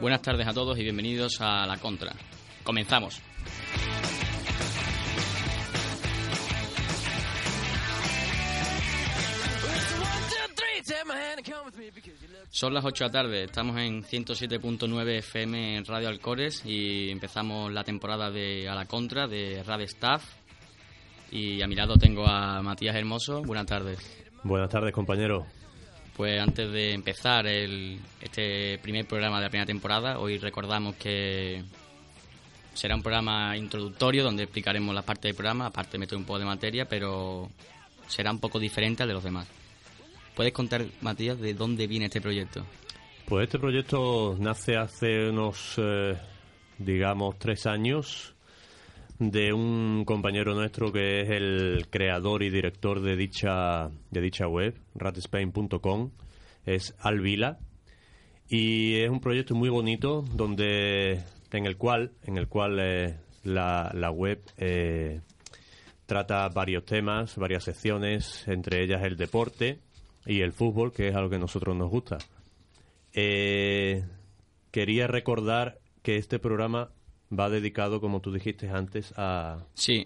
Buenas tardes a todos y bienvenidos a La Contra. Comenzamos. Son las 8 de la tarde, estamos en 107.9 FM en Radio Alcores y empezamos la temporada de A la Contra de Radio Staff. Y a mi lado tengo a Matías Hermoso. Buenas tardes. Buenas tardes, compañero. Pues antes de empezar el, este primer programa de la primera temporada, hoy recordamos que será un programa introductorio donde explicaremos la parte del programa, aparte meter un poco de materia, pero será un poco diferente al de los demás. ¿Puedes contar, Matías, de dónde viene este proyecto? Pues este proyecto nace hace unos, eh, digamos, tres años de un compañero nuestro que es el creador y director de dicha, de dicha web, ratspain.com, es Alvila. Y es un proyecto muy bonito donde en el cual, en el cual eh, la, la web eh, trata varios temas, varias secciones, entre ellas el deporte y el fútbol, que es algo que a nosotros nos gusta. Eh, quería recordar que este programa va dedicado, como tú dijiste antes, a... Sí,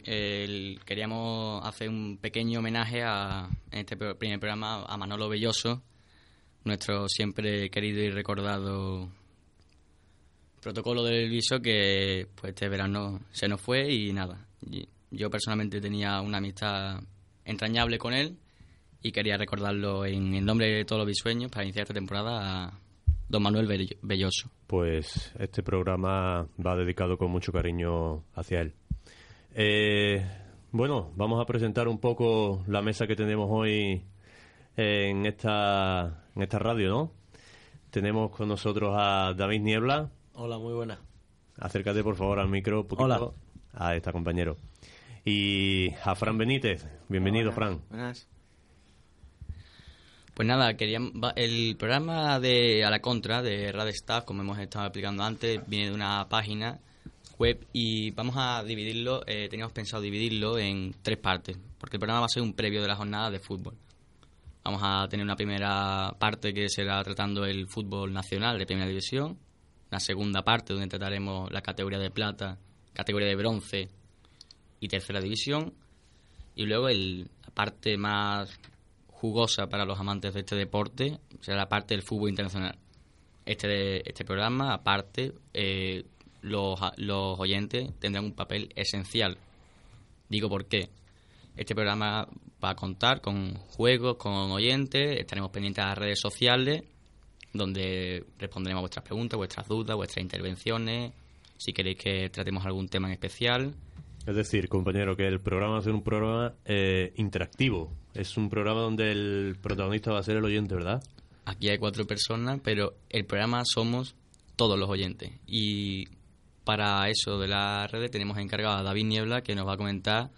queríamos hacer un pequeño homenaje a, en este pr- primer programa a Manolo Belloso, nuestro siempre querido y recordado protocolo del viso que pues este verano se nos fue y nada. Yo personalmente tenía una amistad entrañable con él y quería recordarlo en el nombre de todos los bisueños para iniciar esta temporada a don Manuel Bell- Belloso. Pues este programa va dedicado con mucho cariño hacia él. Eh, bueno, vamos a presentar un poco la mesa que tenemos hoy en esta, en esta radio, ¿no? Tenemos con nosotros a David Niebla. Hola, muy buena. Acércate, por favor, al micro un poquito. Hola. Ahí está, compañero. Y a Fran Benítez. Bienvenido, Fran. Buenas. Pues nada, queríamos, el programa de A la Contra de Radio como hemos estado explicando antes, viene de una página web y vamos a dividirlo, eh, teníamos pensado dividirlo en tres partes, porque el programa va a ser un previo de la jornada de fútbol. Vamos a tener una primera parte que será tratando el fútbol nacional de primera división, una segunda parte donde trataremos la categoría de plata, categoría de bronce y tercera división, y luego el, la parte más jugosa para los amantes de este deporte será la parte del fútbol internacional. Este, este programa, aparte, eh, los, los oyentes tendrán un papel esencial. Digo por qué. Este programa va a contar con juegos, con oyentes, estaremos pendientes a las redes sociales, donde responderemos a vuestras preguntas, vuestras dudas, vuestras intervenciones, si queréis que tratemos algún tema en especial. Es decir, compañero, que el programa va a ser un programa eh, interactivo. Es un programa donde el protagonista va a ser el oyente, ¿verdad? Aquí hay cuatro personas, pero el programa somos todos los oyentes. Y para eso de la red tenemos encargado a David Niebla, que nos va a comentar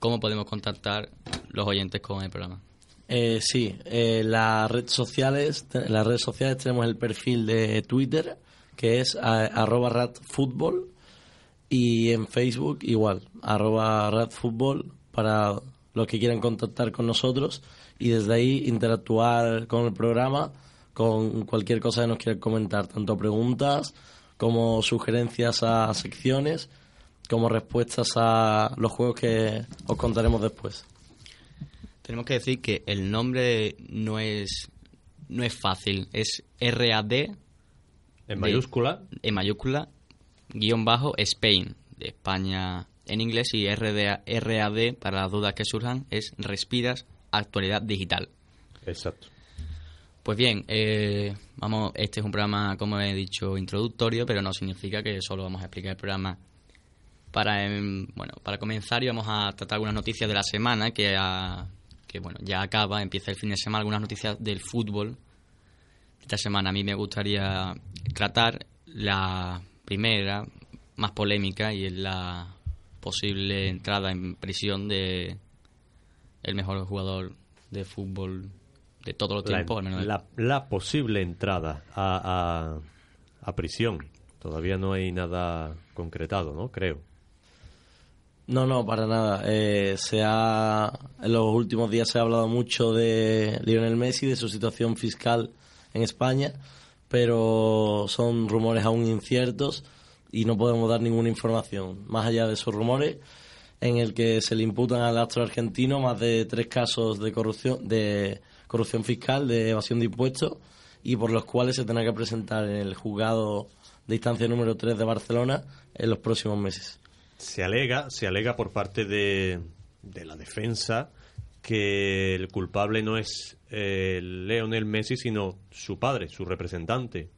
cómo podemos contactar los oyentes con el programa. Eh, sí, eh, las redes sociales, las redes sociales tenemos el perfil de Twitter, que es a- arroba ratfutbol, y en Facebook igual, arroba ratfutbol, para los que quieran contactar con nosotros, y desde ahí interactuar con el programa, con cualquier cosa que nos quieran comentar, tanto preguntas como sugerencias a secciones, como respuestas a los juegos que os contaremos después. Tenemos que decir que el nombre no es no es fácil, es RAD En De- mayúscula. en mayúscula guion bajo Spain de España en inglés y RDA, RAD, para las dudas que surjan, es Respiras Actualidad Digital. Exacto. Pues bien, eh, vamos, este es un programa, como he dicho, introductorio, pero no significa que solo vamos a explicar el programa. Para, em, bueno, para comenzar y vamos a tratar algunas noticias de la semana que, que bueno, ya acaba, empieza el fin de semana, algunas noticias del fútbol. Esta semana a mí me gustaría tratar la primera, más polémica, y es la posible entrada en prisión de el mejor jugador de fútbol de todos los La, tiempos, al menos de- la- la posible entrada a, a- a prisión. Todavía no hay nada concretado, ¿no? Creo. No, no, para nada. Eh, se ha, en los últimos días se ha hablado mucho de Lionel Messi, de su situación fiscal en España, pero son rumores aún inciertos y no podemos dar ninguna información. Más allá de esos rumores, en el que se le imputan al astro argentino más de tres casos de corrupción, de corrupción fiscal, de evasión de impuestos, y por los cuales se tendrá que presentar en el juzgado de instancia número 3 de Barcelona en los próximos meses. Se alega, se alega por parte de, de la defensa que el culpable no es eh, Leonel Messi, sino su padre, su representante.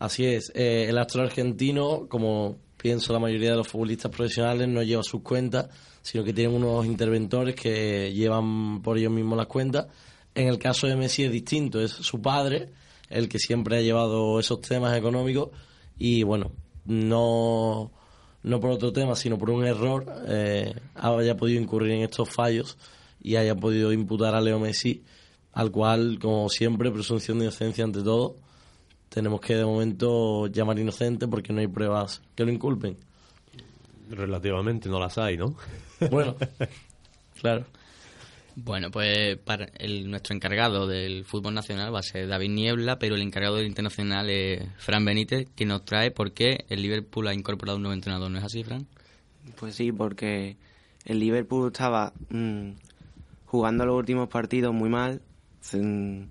Así es, eh, el astro argentino, como pienso la mayoría de los futbolistas profesionales, no lleva sus cuentas, sino que tienen unos interventores que llevan por ellos mismos las cuentas. En el caso de Messi es distinto, es su padre el que siempre ha llevado esos temas económicos y bueno, no, no por otro tema, sino por un error, eh, haya podido incurrir en estos fallos y haya podido imputar a Leo Messi, al cual, como siempre, presunción de inocencia ante todo, tenemos que de momento llamar inocente porque no hay pruebas que lo inculpen. Relativamente no las hay, ¿no? Bueno, claro. Bueno, pues para el, nuestro encargado del fútbol nacional va a ser David Niebla, pero el encargado del internacional es Fran Benítez, que nos trae por qué el Liverpool ha incorporado un nuevo entrenador. ¿No es así, Fran? Pues sí, porque el Liverpool estaba mm, jugando los últimos partidos muy mal, en,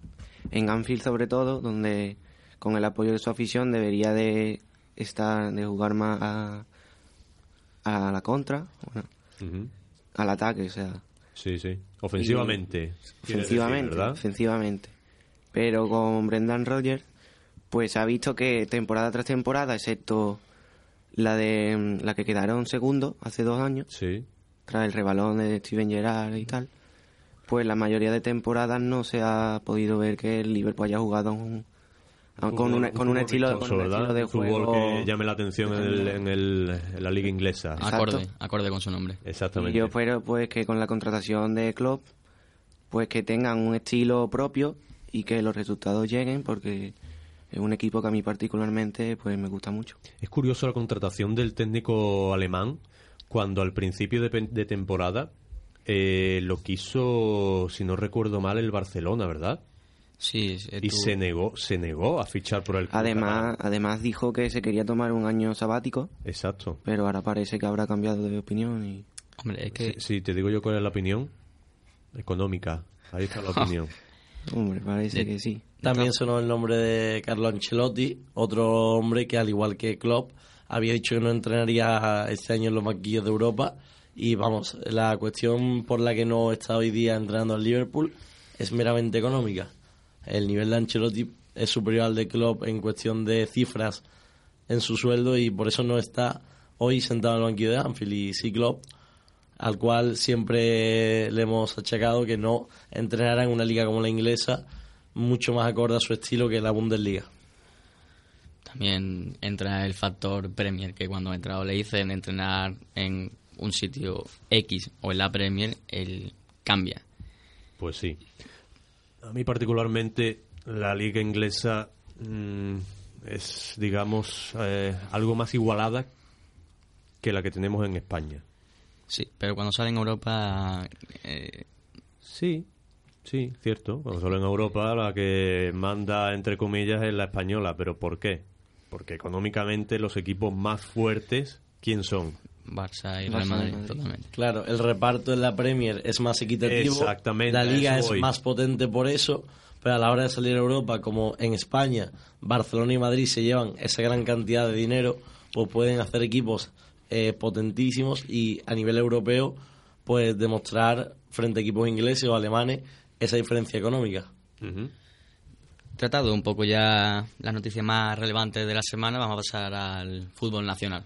en Anfield sobre todo, donde con el apoyo de su afición debería de estar de jugar más a, a la contra, bueno, al ataque, o sea, Sí, sí. Ofensivamente. quieres decir, ofensivamente, ¿verdad? ofensivamente. Pero con Brendan Rodgers, pues se ha visto que temporada tras temporada, excepto la de la que quedaron segundo hace dos años, Sí. tras el rebalón de Steven Gerrard y tal, pues la mayoría de temporadas no se ha podido ver que el Liverpool haya jugado un- con, un, con un fútbol estilo, con vistoso, un ¿verdad? estilo de fútbol juego que llame la atención en, el- en el- en la liga inglesa. Exacto. Acorde, acorde con su nombre. Y Exactamente. yo espero pues que con la contratación de Klopp pues que tengan un estilo propio y que los resultados lleguen porque es un equipo que a mí particularmente pues me gusta mucho. Es curioso la contratación del técnico alemán cuando al principio de, de temporada eh, lo quiso, si no recuerdo mal, el Barcelona, ¿verdad? Sí, Y estuvo- se negó, se negó a fichar por el club Además, además dijo que se quería tomar un año sabático, Exacto. pero ahora parece que habrá cambiado de opinión y Hombre, es que Si, si te digo yo cuál es la opinión, económica. Ahí está la opinión. hombre, parece que sí. También sonó el nombre de Carlo Ancelotti, otro hombre que al igual que Klopp había dicho que no entrenaría este año en los banquillos de Europa y vamos, la cuestión por la que no está hoy día entrenando al Liverpool es meramente económica. El nivel de Ancelotti es superior al de Klopp en cuestión de cifras en su sueldo y por eso no está hoy sentado en el banquillo de Anfield y sí Klopp al cual siempre le hemos achacado que no entrenará en una liga como la inglesa, mucho más acorde a su estilo que la Bundesliga. también entra el factor Premier, que cuando ha entrado le dicen entrenar en un sitio X o en la Premier, él cambia. Pues sí. A mí particularmente la liga inglesa mm, es, digamos, eh, algo más igualada que la que tenemos en España. Sí, pero cuando sale en Europa, eh, Sí, sí, cierto. Cuando solo en Europa la que manda, entre comillas, es la española. ¿Pero por qué? Porque económicamente los equipos más fuertes, ¿quién son? Barça y Real Madrid, Madrid. totalmente. Claro, el reparto en la Premier es más equitativo, Exactamente, la liga es voy. más potente por eso, pero a la hora de salir a Europa, como en España, Barcelona y Madrid se llevan esa gran cantidad de dinero, pues pueden hacer equipos eh, potentísimos y a nivel europeo, pues demostrar frente a equipos ingleses o alemanes esa diferencia económica. Tratado un poco ya las noticias más relevantes de la semana, vamos a pasar al fútbol nacional.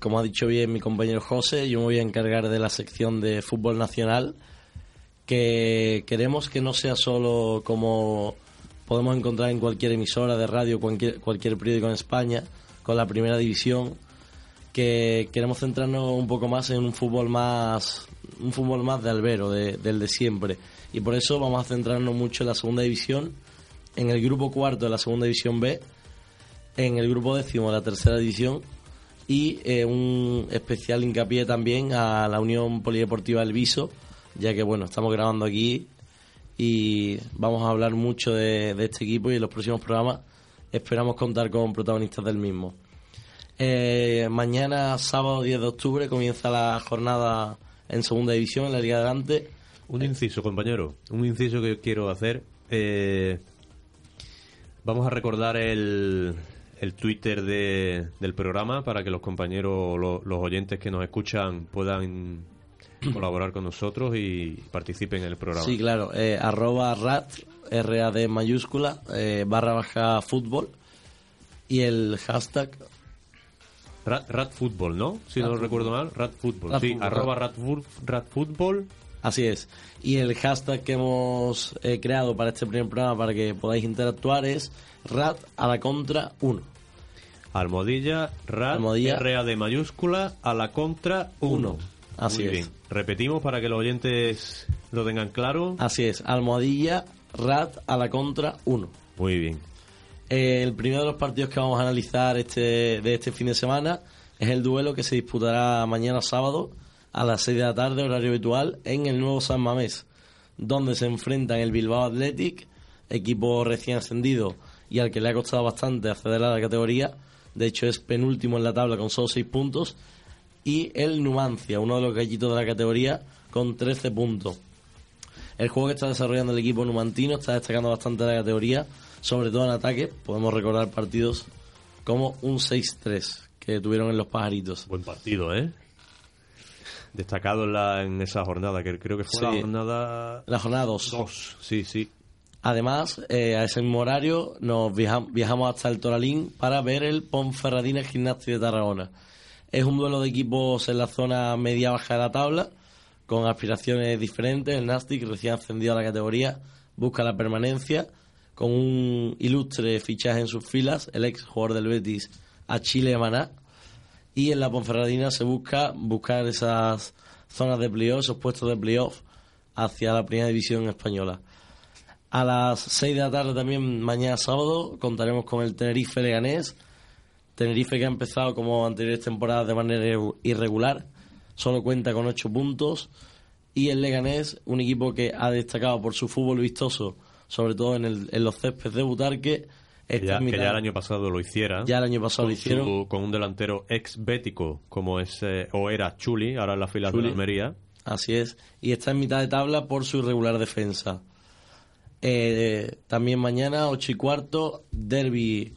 Como ha dicho bien mi compañero José, yo me voy a encargar de la sección de fútbol nacional, que queremos que no sea solo como podemos encontrar en cualquier emisora de radio, cualquier, cualquier periódico en España, con la primera división, que queremos centrarnos un poco más en un fútbol más un fútbol más de albero, de- del de siempre. Y por eso vamos a centrarnos mucho en la segunda división, en el grupo cuarto de la segunda división B, en el grupo décimo de la tercera división y eh, un especial hincapié también a la Unión Polideportiva El Viso, ya que bueno, estamos grabando aquí y vamos a hablar mucho de, de este equipo y en los próximos programas esperamos contar con protagonistas del mismo. Eh, mañana, sábado 10 de octubre, comienza la jornada en segunda división en la Liga Adelante. Un inciso, compañero. Un inciso que quiero hacer. Eh, vamos a recordar el, el Twitter de- del programa para que los compañeros, lo- los oyentes que nos escuchan puedan colaborar con nosotros y participen en el programa. Sí, claro, eh, arroba rat, RAD mayúscula, eh, barra baja fútbol y el hashtag Rat, Rat Fútbol, ¿no? Si no recuerdo mal, Rat Fútbol. Rat sí, Fútbol, arroba Rat Fútbol. Así es. Y el hashtag que hemos eh, creado para este primer programa para que podáis interactuar es rat a la contra 1. Almohadilla, Rat, Almohadilla. RA de mayúscula, a la contra 1. Uno. Así Muy es. bien. Repetimos para que los oyentes lo tengan claro. Así es, almohadilla, rat a la contra 1. Muy bien. Eh, el primero de los partidos que vamos a analizar este, de este fin de semana es el duelo que se disputará mañana sábado a las 6 de la tarde, horario habitual, en el nuevo San Mamés, donde se enfrentan el Bilbao Athletic, equipo recién ascendido y al que le ha costado bastante acceder a la categoría, de hecho es penúltimo en la tabla con solo 6 puntos, y el Numancia, uno de los gallitos de la categoría, con 13 puntos. El juego que está desarrollando el equipo numantino está destacando bastante la categoría, sobre todo en ataque. Podemos recordar partidos como un 6-3 que tuvieron en los pajaritos. Buen partido, ¿eh? Destacado en, la, en esa jornada, que creo que fue Sí. la jornada La jornada 2. 2. Sí, sí. Además, eh, a ese mismo horario nos viaja- viajamos hasta el Toralín para ver el Ponferradina Gimnasio de Tarragona. Es un duelo de equipos en la zona media-baja de la tabla, con aspiraciones diferentes. El Nastic, recién ascendido a la categoría, busca la permanencia, con un ilustre fichaje en sus filas, el ex jugador del Betis, a Chile Maná. Y en la Ponferradina se busca buscar esas zonas de playoff, esos puestos de playoff hacia la primera división española. A las 6 de la tarde también mañana sábado contaremos con el Tenerife Leganés. Tenerife que ha empezado como anteriores temporadas de manera irre- irregular, solo cuenta con 8 puntos. Y el Leganés, un equipo que ha destacado por su fútbol vistoso, sobre todo en, el- en los céspedes de Butarque. Que ya, que ya el año pasado lo hiciera. ya el año pasado con, lo hicieron. su- con un delantero ex bético como es eh, o era Chuli, ahora en la fila de Chuli. Almería. Así es. Y está en mitad de tabla por su irregular defensa. Eh, también mañana, 8 y cuarto, derby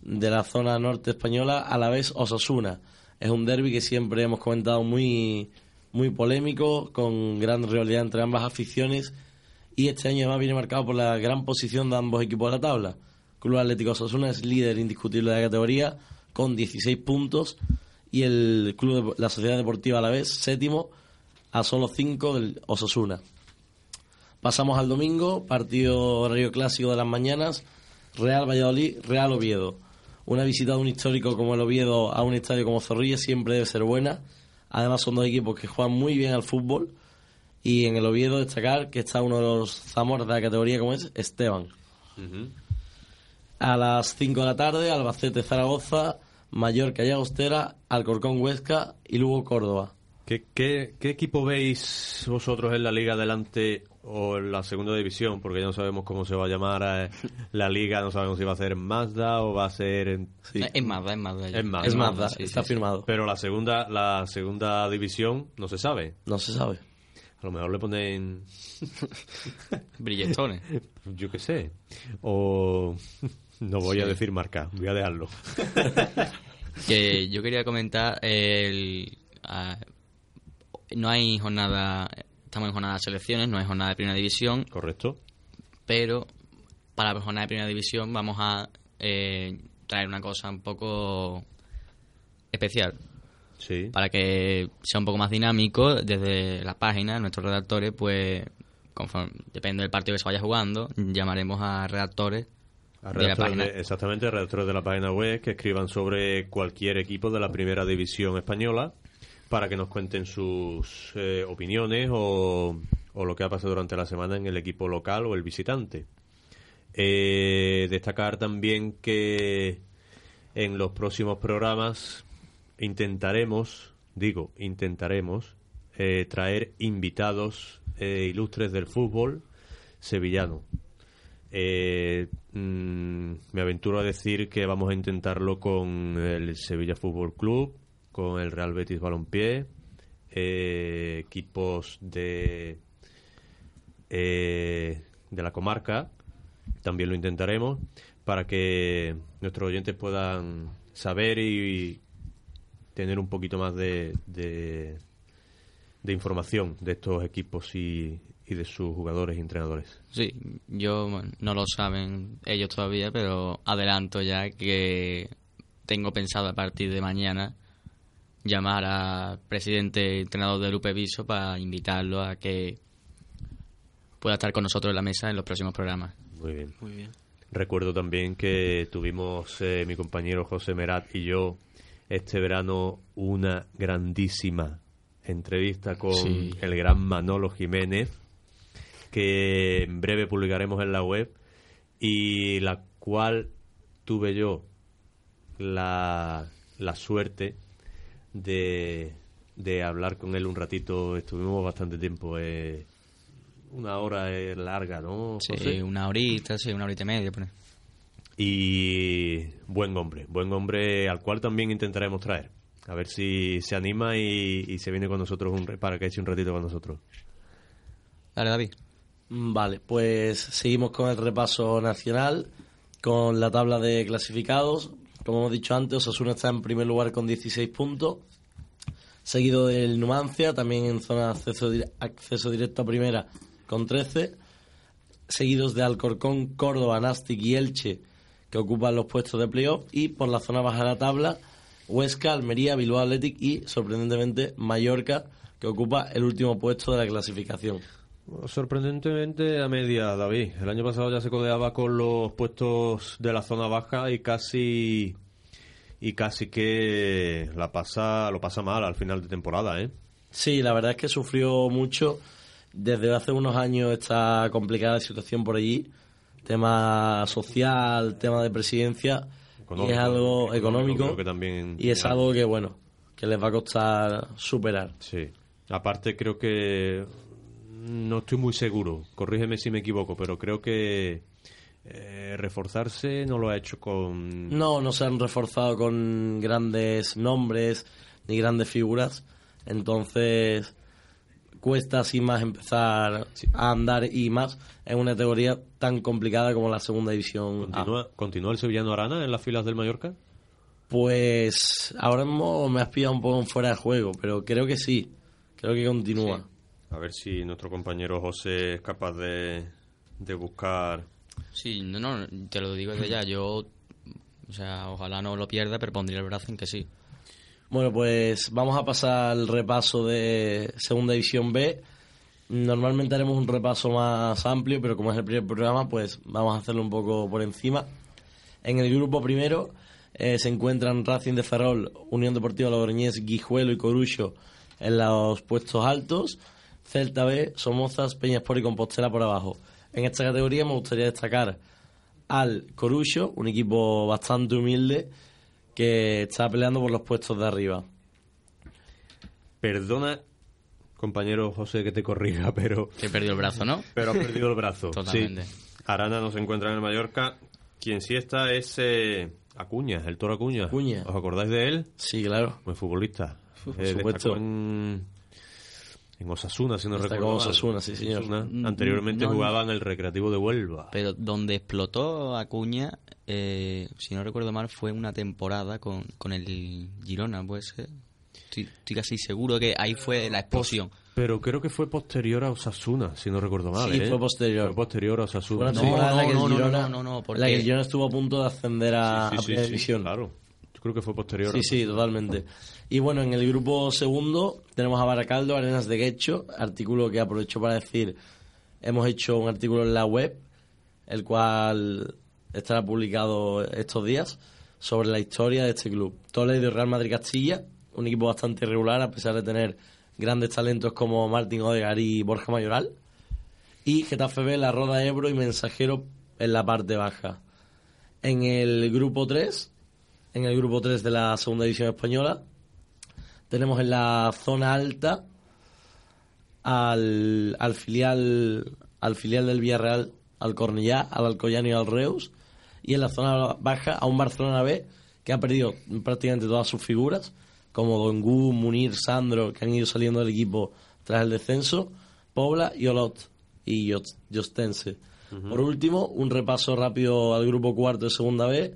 de la zona norte española, a la vez Osasuna. Es un derby que siempre hemos comentado muy, muy polémico, con gran rivalidad entre ambas aficiones. Y este año además viene marcado por la gran posición de ambos equipos de la tabla. Club Atlético Osasuna es líder indiscutible de la categoría con 16 puntos y el club de- la Sociedad Deportiva a la vez séptimo a solo 5 del Osasuna. Pasamos al domingo, partido horario clásico de las mañanas, Real Valladolid, Real Oviedo. Una visita de un histórico como el Oviedo a un estadio como Zorrilla siempre debe ser buena. Además son dos equipos que juegan muy bien al fútbol y en el Oviedo destacar que está uno de los Zamoras de la categoría como es Esteban. A las 5 de la tarde, Albacete Zaragoza, Mallorca y Agostera, Alcorcón Huesca y Lugo Córdoba. ¿Qué, qué, qué equipo veis vosotros en la liga adelante o en la segunda división? Porque ya no sabemos cómo se va a llamar eh, la liga, no sabemos si va a ser en Mazda o va a ser en... Sí. Es Mazda, es Mazda. Es Mazda. Es Mazda, sí, está sí, sí. firmado. Pero la segunda, la segunda división no se sabe. No se sabe. A lo mejor le ponen, Brilletones. yo qué sé, o no voy a decir marca, voy a dejarlo. que yo quería comentar el ah, no hay jornada estamos en jornada de selecciones no hay jornada de primera división ¿Correcto? pero para la jornada de primera división vamos a eh, traer una cosa un poco especial Sí. para que sea un poco más dinámico desde la página nuestros redactores pues conforme, depende del partido que se vaya jugando llamaremos a redactores A de la redactores página de- exactamente, redactores de la página web que escriban sobre cualquier equipo de la primera división española para que nos cuenten sus eh, opiniones o, o lo que ha pasado durante la semana en el equipo local o el visitante. Eh, destacar también que en los próximos programas intentaremos, digo, intentaremos eh, traer invitados ilustres del fútbol sevillano. Mm, me aventuro a decir que vamos a intentarlo con el Sevilla Fútbol Club, con el Real Betis Balompié, eh, equipos de eh, de la comarca, también lo intentaremos para que nuestros oyentes puedan saber y, tener un poquito más de, de, información de estos equipos y, y de sus jugadores y entrenadores. Sí, yo no lo saben ellos todavía, pero adelanto ya que tengo pensado a partir de mañana llamar al presidente y entrenador del UP Viso para invitarlo a que pueda estar con nosotros en la mesa en los próximos programas. Muy bien. Muy bien. Recuerdo también que tuvimos eh, mi compañero José Merat y yo este verano una grandísima entrevista con Sí. el gran Manolo Jiménez que en breve publicaremos en la web y la cual tuve yo la, la suerte de, de hablar con él un ratito. Estuvimos bastante tiempo. eh, una hora es larga, ¿no? Sí, una horita, sí, una horita y media. pues. Y buen hombre, buen hombre al cual también intentaremos traer. A ver si se anima y, y se viene con nosotros un, re- para que eche un ratito con nosotros. Dale, David. Mm, Vale, pues seguimos con el repaso nacional, con la tabla de clasificados. Como hemos dicho antes, Osasuna está en primer lugar con 16 puntos, seguido del Numancia, también en zona de acceso, acceso directo a primera con 13, seguidos de Alcorcón, Córdoba, Nastic y Elche, que ocupan los puestos de playoff, y por la zona baja de la tabla, Huesca, Almería, Bilbao Athletic y, sorprendentemente, Mallorca, que ocupa el último puesto de la clasificación. Sorprendentemente a media, David. El año pasado ya se codeaba con los puestos de la zona baja y casi y casi que la pasa lo pasa mal al final de temporada, ¿eh? Sí, la verdad es que sufrió mucho. Desde hace unos años esta complicada situación por allí. Tema social, tema de presidencia. y es algo económico. que también y es algo que, bueno, que les va a costar superar. Sí. Aparte creo que no estoy muy seguro, corrígeme si me equivoco, pero creo que eh, reforzarse no lo ha hecho con... No, no se han reforzado con grandes nombres ni grandes figuras. Entonces cuesta así más empezar a andar y más en una categoría tan complicada como la segunda división. A. ¿Continúa, ¿Continúa el sevillano Arana en las filas del Mallorca? Pues ahora mismo me has pillado un poco fuera de juego, pero creo que sí. Creo que continúa. A ver si nuestro compañero José es capaz de, de buscar... Sí, no, no, te lo digo desde ya. Yo, o sea, ojalá no lo pierda, pero pondría el brazo en que sí. Bueno, pues vamos a pasar al repaso de Segunda División B. Normalmente haremos un repaso más amplio, pero como es el primer programa, pues vamos a hacerlo un poco por encima. En el grupo primero eh, se encuentran Racing de Ferrol, Unión Deportiva Logroñés, Guijuelo y Corucho en los puestos altos. Celta B, Somozas, Peñaspor y Compostela por abajo. En esta categoría me gustaría destacar al Corucho, un equipo bastante humilde que está peleando por los puestos de arriba. Perdona, compañero José, que te corrija, pero, Que perdió el brazo, ¿no? pero has perdido el brazo. Totalmente. Sí. Arana no se encuentra en el Mallorca. Quien sí está es eh, Acuña, el toro Acuña. Acuña. ¿Os acordáis de él? Sí, claro. Buen futbolista. Por Eh, supuesto. en, en Osasuna, si no Destacó recuerdo. Osasuna, sí, señor. Osasuna. Mm, Anteriormente no, jugaba en el Recreativo de Huelva. Pero donde explotó Acuña, eh, si no recuerdo mal, fue una temporada con, con el Girona, puede ser. Estoy, estoy casi seguro que ahí fue la explosión. Pero creo que fue posterior a Osasuna, si no recuerdo mal. Sí, ¿eh? fue posterior. Fue posterior a Osasuna. Una Sí. no, no, no, Girona- no, no, no, porque- la que el Girona estuvo a punto de ascender a, Sí, a sí, Primera sí, División. Claro. Yo creo que fue posterior. Sí, sí, totalmente. Y bueno, en el grupo segundo tenemos a Baracaldo, Arenas de Guecho, artículo que aprovecho para decir, hemos hecho un artículo en la web, el cual estará publicado estos días, sobre la historia de este club. Toledo Real Madrid Castilla, un equipo bastante irregular a pesar de tener grandes talentos como Martín Odegar y Borja Mayoral. Y Getafe B, La Roda Ebro y Mensajero en la parte baja. En el grupo 3, en el grupo 3 de la segunda división española, tenemos en la zona alta al, al filial al filial del Villarreal, al Cornellá, al Alcoyano y al Reus, y en la zona baja a un Barcelona B que ha perdido prácticamente todas sus figuras, como Dongu, Munir, Sandro, que han ido saliendo del equipo tras el descenso, Pobla y Olot y Yostense. Por último, un repaso rápido al grupo cuarto de segunda B,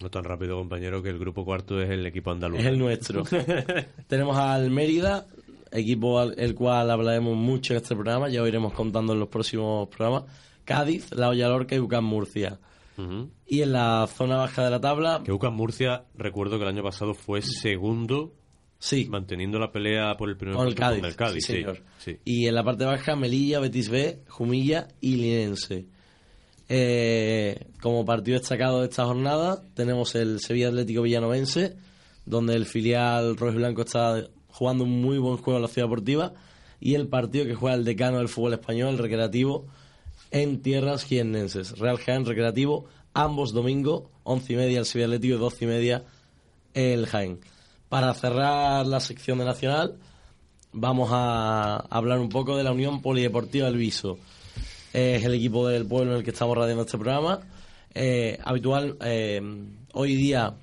No tan rápido, compañero, que el grupo cuarto es el equipo andaluz. es el nuestro. Tenemos al Mérida, equipo al el cual hablaremos mucho en este programa, ya os iremos contando en los próximos programas. Cádiz, La Hoya Lorca y UCAM Murcia. Y en la zona baja de la tabla, Que UCAM Murcia, recuerdo que el año pasado fue segundo, sí, manteniendo la pelea por el primer con el Cádiz. con el Cádiz, sí, señor. sí. Y en la parte baja, Melilla, Betis B, Jumilla y Linense. Eh, como partido destacado de esta jornada, tenemos el Sevilla Atlético Villanovense, donde el filial rojo blanco está jugando un muy buen juego en la ciudad deportiva, y el partido que juega el decano del fútbol español, el recreativo, en tierras jiennenses. Real Jaén Recreativo, ambos domingo, once y media el Sevilla Atlético y doce y media el Jaén. Para cerrar la sección de Nacional, vamos a hablar un poco de la Unión Polideportiva del Viso. Es el equipo del pueblo en el que estamos radiando este programa. Eh, habitual, eh, hoy día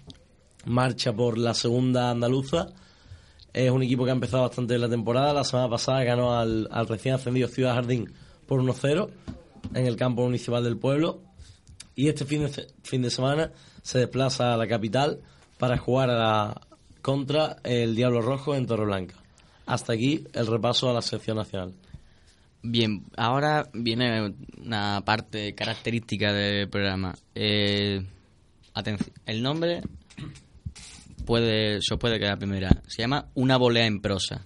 marcha por la segunda andaluza. Es un equipo que ha empezado bastante la temporada. La semana pasada ganó al, al recién ascendido Ciudad Jardín por 1-0 en el campo municipal del pueblo. Y este fin de, fin de semana se desplaza a la capital para jugar a la, contra el Diablo Rojo en Torreblanca. Hasta aquí el repaso a la sección nacional. Bien, ahora viene una parte característica del programa. Eh, atención, el nombre puede, se puede quedar primera. Se llama Una volea en prosa.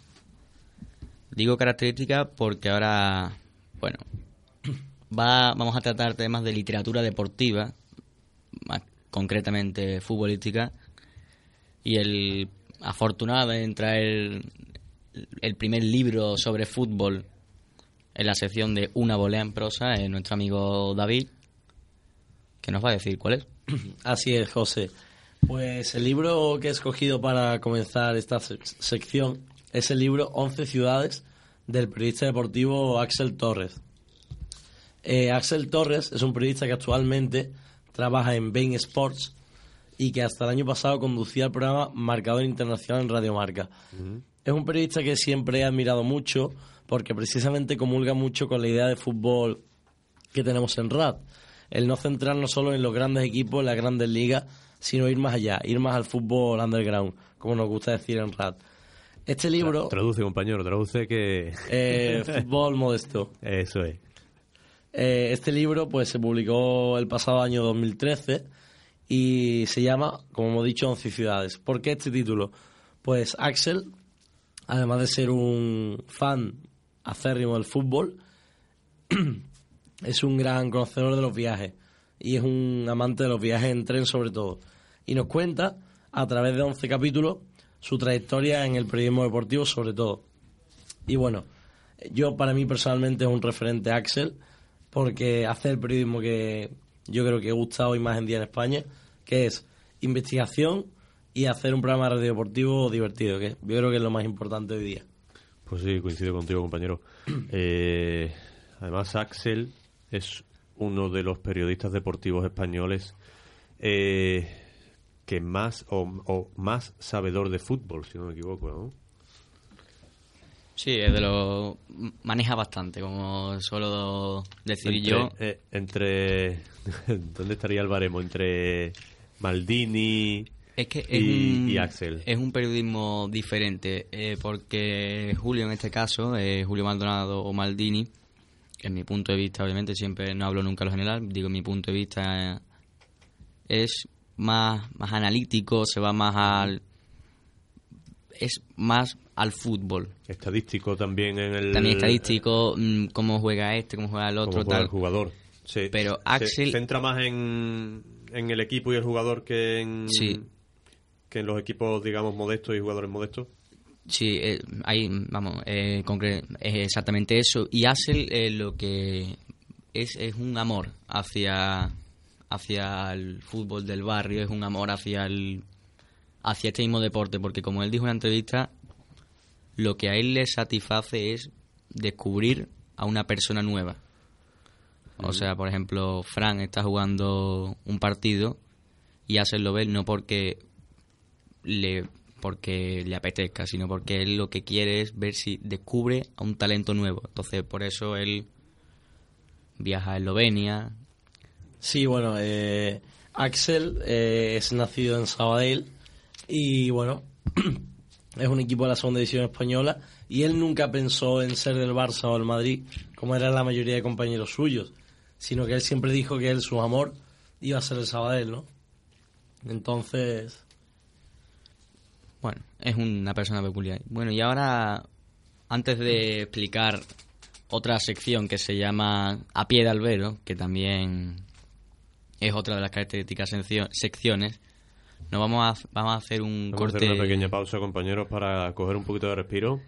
Digo característica porque ahora, bueno, va, vamos a tratar temas de literatura deportiva, más concretamente futbolística, y el afortunado en traer el primer libro sobre fútbol en la sección de Una volea en prosa es nuestro amigo David, que nos va a decir cuál es. Así es, José. Pues el libro que he escogido para comenzar esta sec- sección es el libro 11 ciudades del periodista deportivo Axel Torres. Eh, Axel Torres es un periodista que actualmente trabaja en Bain Sports y que hasta el año pasado conducía el programa Marcador Internacional en Radio Marca. Es un periodista que siempre he admirado mucho porque precisamente comulga mucho con la idea de fútbol que tenemos en RAD. El no centrarnos solo en los grandes equipos, en las grandes ligas, sino ir más allá, ir más al fútbol underground, como nos gusta decir en RAD. Este libro, Traduce, compañero, traduce que... eh, Fútbol Modesto, Eso es. Eh, este libro pues se publicó el pasado año 2013 y se llama, como hemos dicho, 11 ciudades. ¿Por qué este título? Pues Axel, además de ser un fan acérrimo del fútbol, es un gran conocedor de los viajes y es un amante de los viajes en tren sobre todo. Y nos cuenta, a través de 11 capítulos, su trayectoria en el periodismo deportivo sobre todo. Y bueno, yo para mí personalmente es un referente Axel porque hace el periodismo que yo creo que gusta hoy más en día en España, que es investigación y hacer un programa radiodeportivo divertido, que yo creo que es lo más importante hoy día. Pues sí, coincido contigo, compañero. Eh, además, Axel es uno de los periodistas deportivos españoles eh, que más o, o más sabedor de fútbol, si no me equivoco, ¿no? Sí, es de lo maneja bastante, como suelo decir entre, yo. eh, entre ¿dónde estaría el baremo? Entre Maldini Es que es y, un, y Axel. es un periodismo diferente, eh, porque Julio en este caso, eh, Julio Maldonado o Maldini, en mi punto de vista, obviamente, siempre no hablo nunca a lo general, digo mi punto de vista eh, es más, más analítico, se va más al... es más al fútbol. Estadístico también en el También estadístico, mm, cómo juega este, cómo juega el otro, juega tal. el jugador. Sí, Pero se Axel- centra más en, en el equipo y el jugador que en Sí. Que en los equipos digamos modestos y jugadores modestos. Sí, eh, ahí, vamos, eh, es exactamente eso. Y Axel eh, lo que es, es un amor hacia, hacia el fútbol del barrio, es un amor hacia el hacia este mismo deporte, porque como él dijo en una entrevista, lo que a él le satisface es descubrir a una persona nueva. O sea, por ejemplo, Fran está jugando un partido y Axel lo ve no porque le porque le apetezca, sino porque él lo que quiere es ver si descubre a un talento nuevo. Entonces, por eso él viaja a Eslovenia. Sí, bueno, eh, Axel eh, es nacido en Sabadell y bueno, es un equipo de la segunda división española y él nunca pensó en ser del Barça o del Madrid, como era la mayoría de compañeros suyos, sino que él siempre dijo que él, su amor, iba a ser el Sabadell, ¿no? Entonces, es una persona peculiar. Bueno, y ahora, antes de explicar otra sección que se llama A pie de albero, que también es otra de las características seccio- secciones, nos vamos a, vamos a hacer un Vamos a corte. hacer una pequeña pausa, compañeros, para coger un poquito de respiro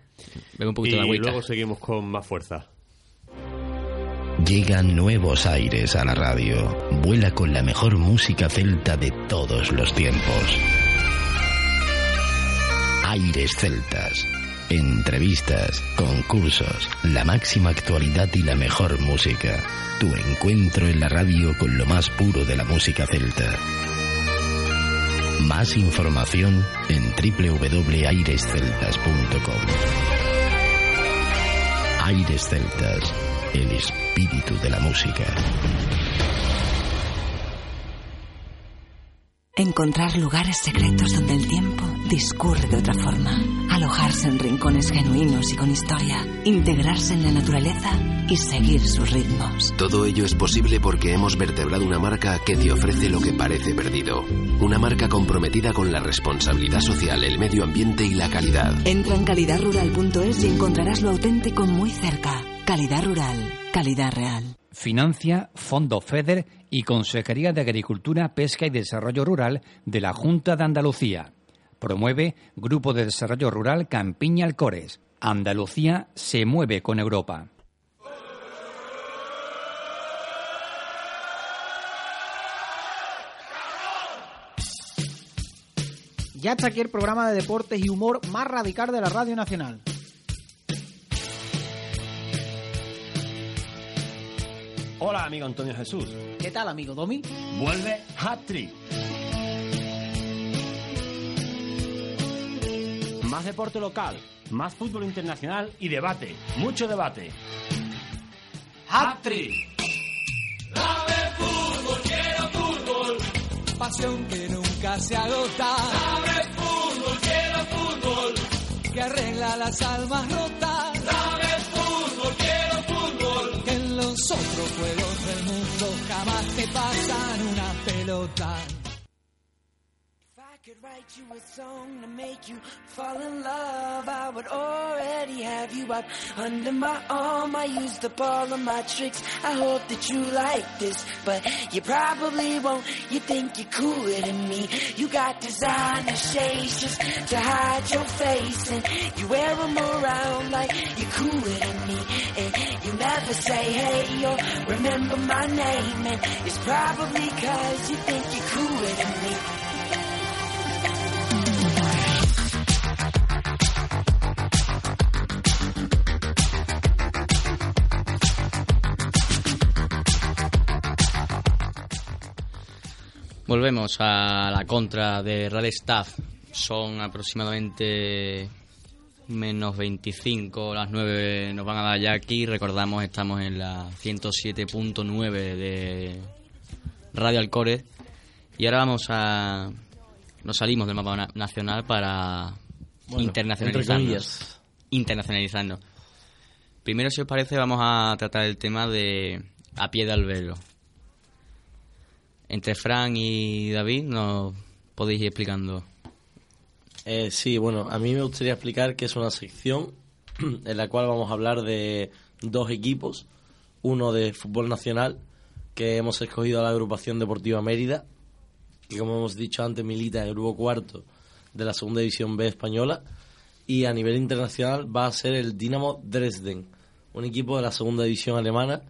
Bebe un poquito y de luego seguimos con más fuerza. Llegan nuevos aires a la radio. Vuela con la mejor música celta de todos los tiempos. Aires celtas. Entrevistas, concursos, la máxima actualidad y la mejor música. Tu encuentro en la radio con lo más puro de la música celta. Más información en www.airesceltas.com. Aires Celtas, el espíritu de la música. Encontrar lugares secretos donde el tiempo discurre de otra forma. Alojarse en rincones genuinos y con historia. Integrarse en la naturaleza y seguir sus ritmos. Todo ello es posible porque hemos vertebrado una marca que te ofrece lo que parece perdido. Una marca comprometida con la responsabilidad social, el medio ambiente y la calidad. Entra en calidadrural.es y encontrarás lo auténtico muy cerca. Calidad rural, calidad real. Financia Fondo FEDER y Consejería de Agricultura, Pesca y Desarrollo Rural de la Junta de Andalucía. Promueve Grupo de Desarrollo Rural Campiña Alcores. Andalucía se mueve con Europa. Ya está aquí el programa de deportes y humor más radical de la Radio Nacional. Hola, amigo Antonio Jesús. ¿Qué tal, amigo Domi? Vuelve Hat-Trick. Más deporte local, más fútbol internacional y debate. Mucho debate. Hat-Trick. Pasión que nunca se agota. Dame fútbol, quiero fútbol. Que arregla las almas rotas. Los otros juegos del mundo jamás te pasan una pelota. I could write you a song to make you fall in love. I would already have you up under my arm. I used up all of my tricks. I hope that you like this, but you probably won't. You think you're cooler than me. You got designer shades just to hide your face, and you wear them around like you're cooler than me. Never ever say hey or remember my name, and it's probably cause you think you're cooler than me. Volvemos a la contra de Red Staff. Son aproximadamente menos 25, las 9 nos van a dar ya aquí. Recordamos, estamos en la 107.9 de Radio Alcore. Y ahora vamos a. Nos salimos del mapa na- nacional para Bueno, internacionalizarnos. Internacionalizarnos. Primero, si os parece, vamos a tratar el tema de a pie de albero. Entre Fran y David, nos podéis ir explicando. Eh, sí, bueno, a mí me gustaría explicar que es una sección en la cual vamos a hablar de dos equipos, uno de fútbol nacional, que hemos escogido a la agrupación deportiva Mérida, que como hemos dicho antes milita en el grupo cuarto de la segunda división B española, y a nivel internacional va a ser el Dinamo Dresden, un equipo de la segunda división alemana,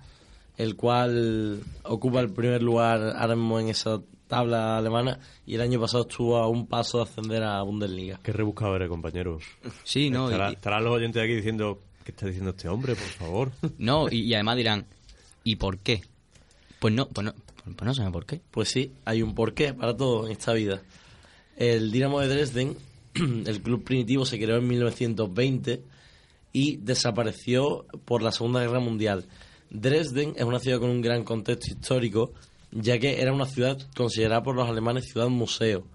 el cual ocupa el primer lugar ahora mismo en esa tabla alemana y el año pasado estuvo a un paso de ascender a Bundesliga. Qué rebuscado eres, compañero. Sí, no, Estará- y- Estarán los oyentes aquí diciendo, ¿qué está diciendo este hombre, por favor? No, y, y además dirán, ¿y por qué? Pues no, pues no, pues no saben por qué. Pues sí, hay un porqué para todo en esta vida. El Dinamo de Dresden, el club primitivo, se creó en 1920 y desapareció por la Segunda Guerra Mundial. Dresden es una ciudad con un gran contexto histórico, ya que era una ciudad considerada por los alemanes ciudad museo.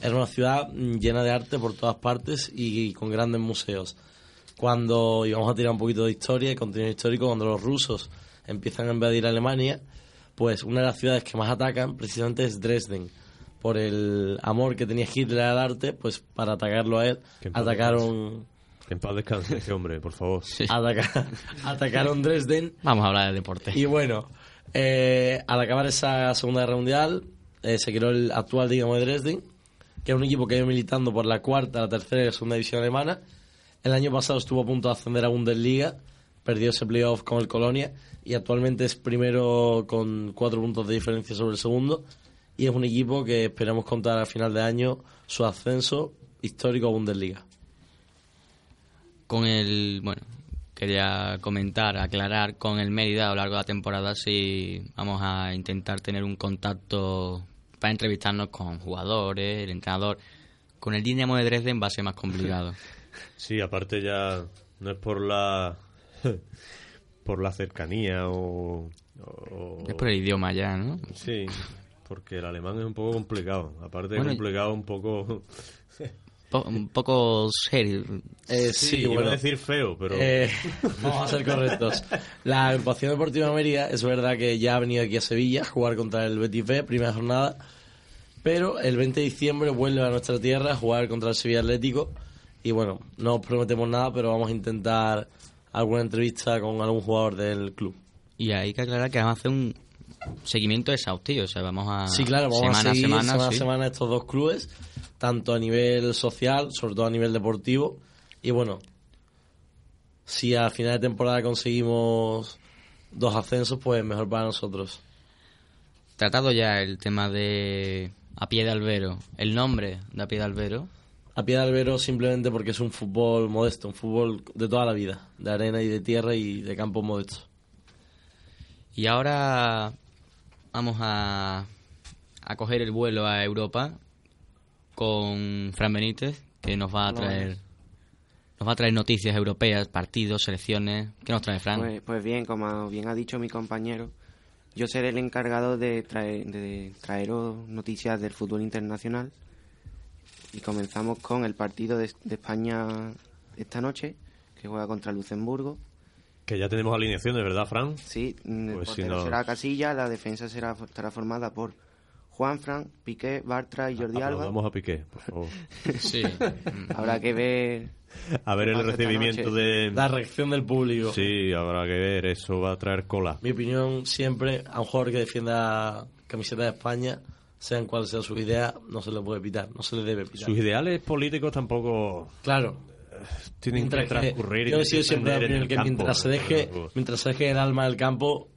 Era una ciudad mm, llena de arte por todas partes y, con grandes museos. Cuando, y vamos a tirar un poquito de historia y contenido histórico, cuando los rusos empiezan a invadir Alemania, pues una de las ciudades que más atacan precisamente es Dresden. Por el amor que tenía Hitler al arte, pues para atacarlo a él, atacaron, Que en paz descanse ese hombre, por favor. ataca- atacaron Dresden Vamos a hablar de deporte. y bueno, eh, al acabar esa Segunda Guerra Mundial, eh, se creó el actual Dinamo de Dresden, que es un equipo que ha ido militando por la cuarta, la tercera y la segunda división alemana. El año pasado estuvo a punto de ascender a Bundesliga, perdió ese playoff con el Colonia y actualmente es primero con cuatro puntos de diferencia sobre el segundo. Y es un equipo que esperamos contar a final de año su ascenso histórico a Bundesliga. Con el, bueno, quería comentar, aclarar con el Mérida a lo largo de la temporada si vamos a intentar tener un contacto para entrevistarnos con jugadores, el entrenador. Con el Dinamo de Dresden va a ser más complicado. Sí, aparte ya no es por la por la cercanía o, o- Es por el idioma ya, ¿no? Sí, porque el alemán es un poco complicado. Aparte Bueno, complicado, un poco... Po- un poco serio. Eh, Sí, sí, iba a decir feo, pero... Eh, vamos a ser correctos. La agrupación deportiva Mérida es verdad que ya ha venido aquí a Sevilla a jugar contra el Betis B, primera jornada, pero el 20 de diciembre vuelve a nuestra tierra a jugar contra el Sevilla Atlético y bueno, no os prometemos nada, pero vamos a intentar alguna entrevista con algún jugador del club. Y hay que aclarar que vamos a hacer un seguimiento exhaustivo. O sea, vamos a. Sí, claro, vamos semana a seguir semana, semana sí. semana estos dos clubes, tanto a nivel social, sobre todo a nivel deportivo. Y bueno, si a final de temporada conseguimos dos ascensos, pues mejor para nosotros. Tratado ya el tema de a pie de albero. El nombre de a pie de albero. A pie de albero simplemente porque es un fútbol modesto, un fútbol de toda la vida, de arena y de tierra y de campos modestos. Y ahora vamos a, a coger el vuelo a Europa con Fran Benítez, que nos va a traer nos va a traer noticias europeas, partidos, selecciones. ¿Qué nos trae Fran? Pues, pues bien, como bien ha dicho mi compañero, yo seré el encargado de, traer, de traeros noticias del fútbol internacional. Y comenzamos con el partido de, de España esta noche, que juega contra Luxemburgo. Que ya tenemos alineaciones, ¿verdad, Fran? Sí, mm, Pues si no- será Casilla, la defensa será estará formada por Juan Fran, Piqué, Bartra y Jordi Alba. Vamos a Piqué, por favor. Sí. Habrá que ver A ver ¿Qué el recibimiento de... La reacción del público. Sí, habrá que ver, eso va a traer cola. Mi opinión siempre, a un jugador que defienda camiseta de España, sean cuales sean sus ideas, no se le puede pitar, no se le debe pitar. Sus ideales políticos tampoco... Claro, tienen que Mientras que- transcurrir y yo he sido siempre el que campo. mientras se deje mientras se deje el alma del campo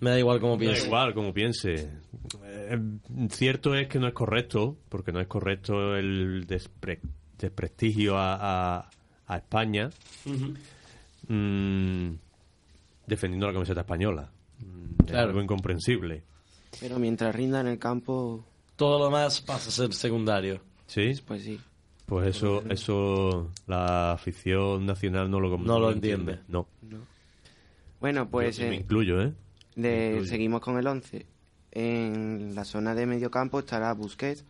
me da igual cómo Da piense igual como piense. Eh, cierto es que no es correcto, porque no es correcto el despre- desprestigio a, a- a España Ujú. mm, defendiendo la camiseta española. Mm, Es Claro. algo incomprensible. Pero mientras rinda en el campo, todo lo demás pasa a ser secundario ¿Sí? pues sí. Pues eso, eso la afición nacional no lo, No lo entiende. No. Bueno, pues Yo sí me eh, incluyo, ¿eh? de- incluyo. seguimos con el 11. En la zona de medio campo estará Busquets,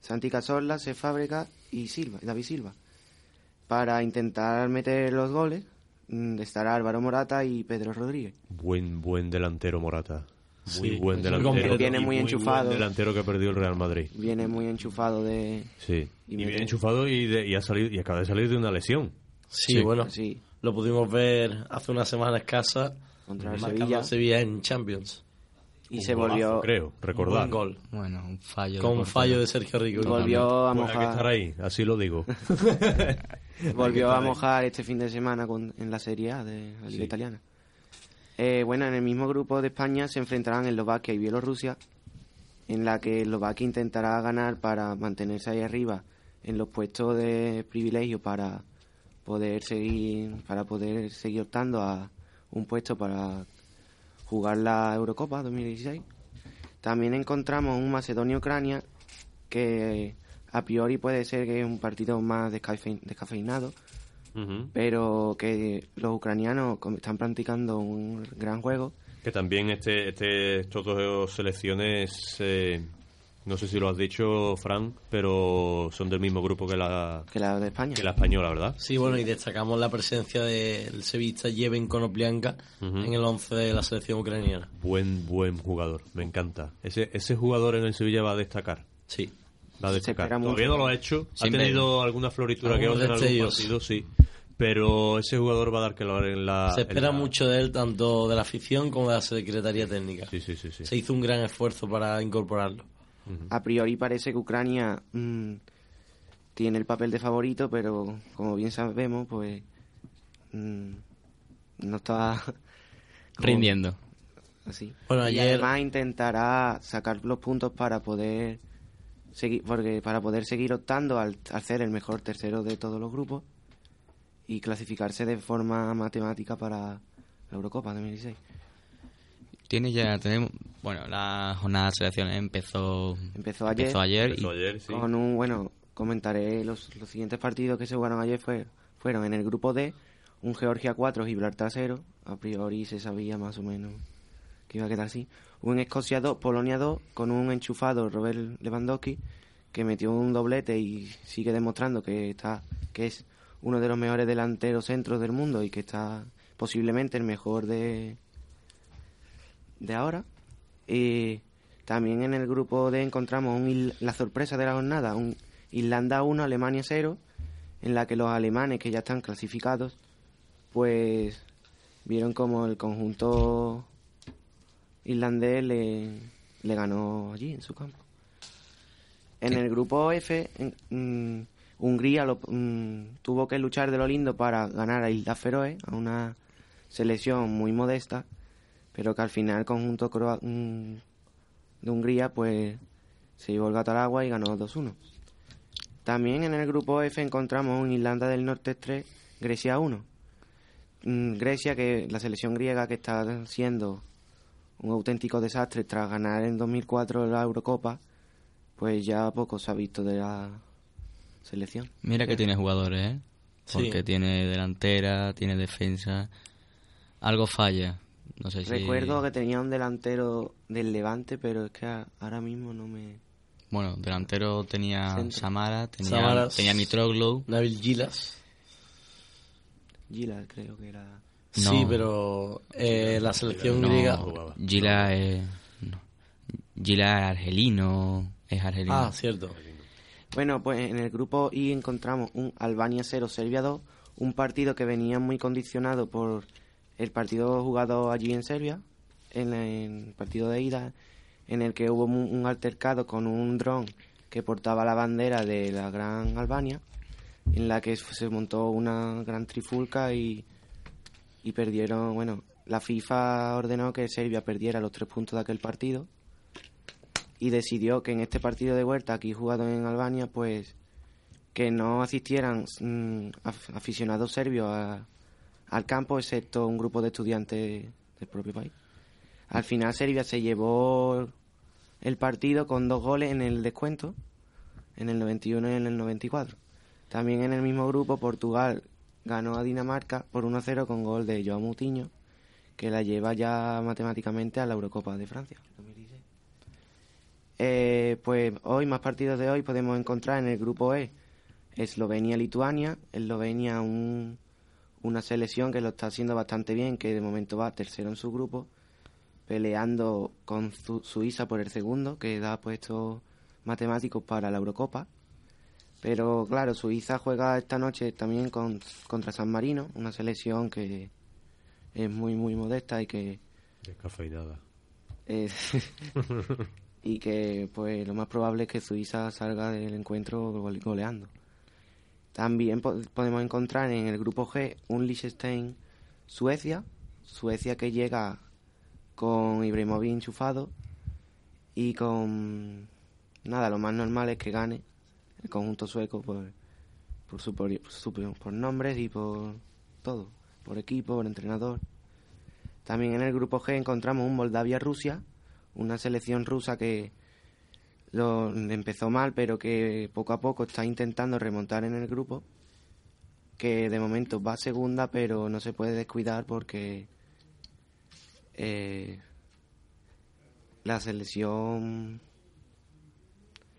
Santi Cazorla, Se Fábrica y Silva, David Silva. Para intentar meter los goles mm, estará Álvaro Morata y Pedro Rodríguez. Buen, buen delantero Morata. Muy Sí, buen delantero. Viene Y muy enchufado. delantero que perdió el Real Madrid. Viene muy enchufado de... Sí. Y Y, bien enchufado y, de- y ha salido y acaba de salir de una lesión. sí, Sí. bueno Sí, lo pudimos ver hace una semana escasa contra el Sevilla. Sevilla en Champions Y Un se golazo, volvió, creo, recordar. un gol Bueno, un fallo. con un fallo de Sergio Rico y volvió a Pues hay que estar mojar, ahí, así lo digo. volvió a mojar este fin de semana con- en la Serie A de la Liga Sí. Italiana. Eh, bueno, en el mismo grupo de España se enfrentarán Eslovaquia y Bielorrusia, en la que Eslovaquia intentará ganar para mantenerse ahí arriba en los puestos de privilegio para poder seguir para poder seguir optando a un puesto para jugar la Eurocopa 2016. También encontramos un Macedonia-Ucrania que a priori puede ser que es un partido más descafe- pero que los ucranianos están practicando un gran juego. Que también este, este, estos dos selecciones, eh, no sé si lo has dicho, Fran, pero son del mismo grupo que la, que la de España. que la española, ¿verdad? Sí, bueno, y destacamos la presencia del sevillista Jeven Konoplyanka Ujú. en el 11 de la selección ucraniana. Buen, buen jugador, me encanta. Ese, ese jugador en el Sevilla va a destacar. Sí. Va a Se destacar. espera Todavía no lo ha hecho. Ha tenido alguna floritura que otra en algún partido, sí. Pero ese jugador va a dar que hablar en la. Se espera la- mucho de él, tanto de la afición como de la Secretaría Técnica. Sí, sí, sí. sí. Se hizo un gran esfuerzo para incorporarlo. A priori parece que Ucrania mm, tiene el papel de favorito, pero como bien sabemos, pues mm, no está como Rindiendo. así. Bueno, y ayer- además intentará sacar los puntos para poder seguir, porque para poder seguir optando al, al ser el mejor tercero de todos los grupos y clasificarse de forma matemática para la Eurocopa 2016. Tiene ya, tenemos, bueno, la jornada de selecciones empezó, Empezó ayer. empezó ayer Empezó y ayer, sí. Con un, bueno, comentaré los, los siguientes partidos que se jugaron ayer fue, fueron en el grupo D, un Georgia 4, Gibraltar 0, a priori se sabía más o menos iba a quedar así. Un Escocia 2, Polonia 2, con un enchufado Robert Lewandowski, que metió un doblete y sigue demostrando que está que es uno de los mejores delanteros centros del mundo y que está posiblemente el mejor de de ahora. Y también en el grupo D encontramos un la sorpresa de la jornada, un Irlanda 1, Alemania 0, en la que los alemanes que ya están clasificados, pues vieron como el conjunto irlandés le, le ganó allí en su campo. En el grupo F, en- mm, Hungría lo- mm, tuvo que luchar de lo lindo para ganar a Islas Feroe, a una selección muy modesta, pero que al final el conjunto croa- mm, de Hungría pues se llevó el gato al agua y ganó 2-1. También en el grupo F encontramos un Irlanda del Norte 3, Grecia 1. Mm, Grecia, que la selección griega que está siendo un auténtico desastre tras ganar en 2004 la Eurocopa, pues ya poco se ha visto de la selección. mira que tiene jugadores, ¿eh? Sí. Porque tiene delantera, tiene defensa, algo falla. No sé si... Recuerdo que tenía un delantero del Levante, pero es que ahora mismo no me... Bueno, delantero tenía Centro. Samara, tenía, Samaras. tenía Mitroglou. Nabil Gilas. Gila creo que era... Sí, pero eh, la selección No, griega. Gila es... no. Gila es argelino, es argelino. Ah, cierto. Bueno, pues en el grupo I encontramos un Albania 0, Serbia 2, un partido que venía muy condicionado por el partido jugado allí en Serbia, en el partido de ida, en el que hubo un altercado con un dron que portaba la bandera de la Gran Albania, en la que se montó una gran trifulca y, y perdieron, bueno, la FIFA ordenó que Serbia perdiera los tres puntos de aquel partido y decidió que en este partido de vuelta, aquí jugado en Albania, pues que no asistieran mm, af- aficionados serbios a- al campo, excepto un grupo de estudiantes del propio país. Al final Serbia se llevó el partido con dos goles en el descuento, en el 91 y en el 94. También en el mismo grupo Portugal ganó a Dinamarca por 1-0 con gol de Joao Moutinho, que la lleva ya matemáticamente a la Eurocopa de Francia. 2016. Eh, pues hoy, más partidos de hoy, podemos encontrar en el grupo E Eslovenia-Lituania. Eslovenia, un, una selección que lo está haciendo bastante bien, que de momento va tercero en su grupo, peleando con Zu- Suiza por el segundo, que da puestos matemáticos para la Eurocopa. Pero claro, Suiza juega esta noche también con, contra San Marino, una selección que es muy, muy modesta y que Descafeinada. eh, y que pues lo más probable es que Suiza salga del encuentro gole- goleando. También po- podemos encontrar en el grupo G un Liechtenstein Suecia, Suecia que llega con Ibrahimovic enchufado y con nada, lo más normal es que gane el conjunto sueco por por, su, por, su- por nombres y por todo, por equipo, por entrenador. También en el grupo G encontramos un Moldavia-Rusia, una selección rusa que lo empezó mal, pero que poco a poco está intentando remontar en el grupo, que de momento va segunda, pero no se puede descuidar porque eh, la selección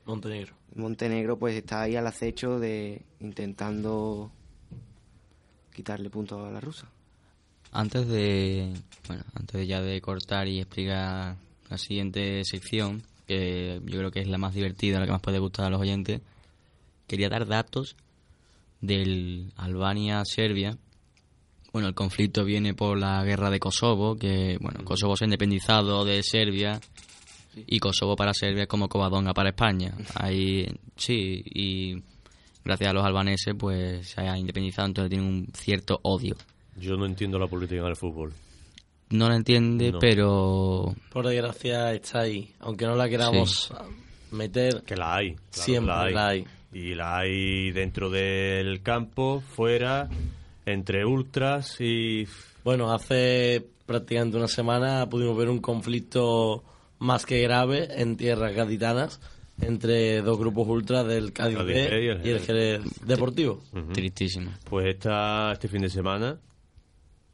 Montenegro. Montenegro pues está ahí al acecho de intentando quitarle puntos a la rusa. Antes de, bueno, antes ya de cortar y explicar la siguiente sección, que yo creo que es la más divertida, la que más puede gustar a los oyentes, quería dar datos del Albania-Serbia. Bueno, el conflicto viene por la guerra de Kosovo, que, bueno, Kosovo se ha independizado de Serbia y Kosovo para Serbia es como Covadonga para España. Ahí, sí, y gracias a los albaneses, pues se ha independizado, entonces tienen un cierto odio. Yo no entiendo la política en el fútbol. No la entiende, No. pero Por desgracia está ahí. Aunque no la queramos meter, Que la hay. claro siempre la hay. Y la hay dentro del campo, fuera, entre ultras y... Bueno, hace prácticamente una semana pudimos ver un conflicto más que grave en tierras gaditanas entre dos grupos ultras del Cádiz Cádiz B B y el y el Jerez Deportivo. Tristísimo. Pues esta, este fin de semana,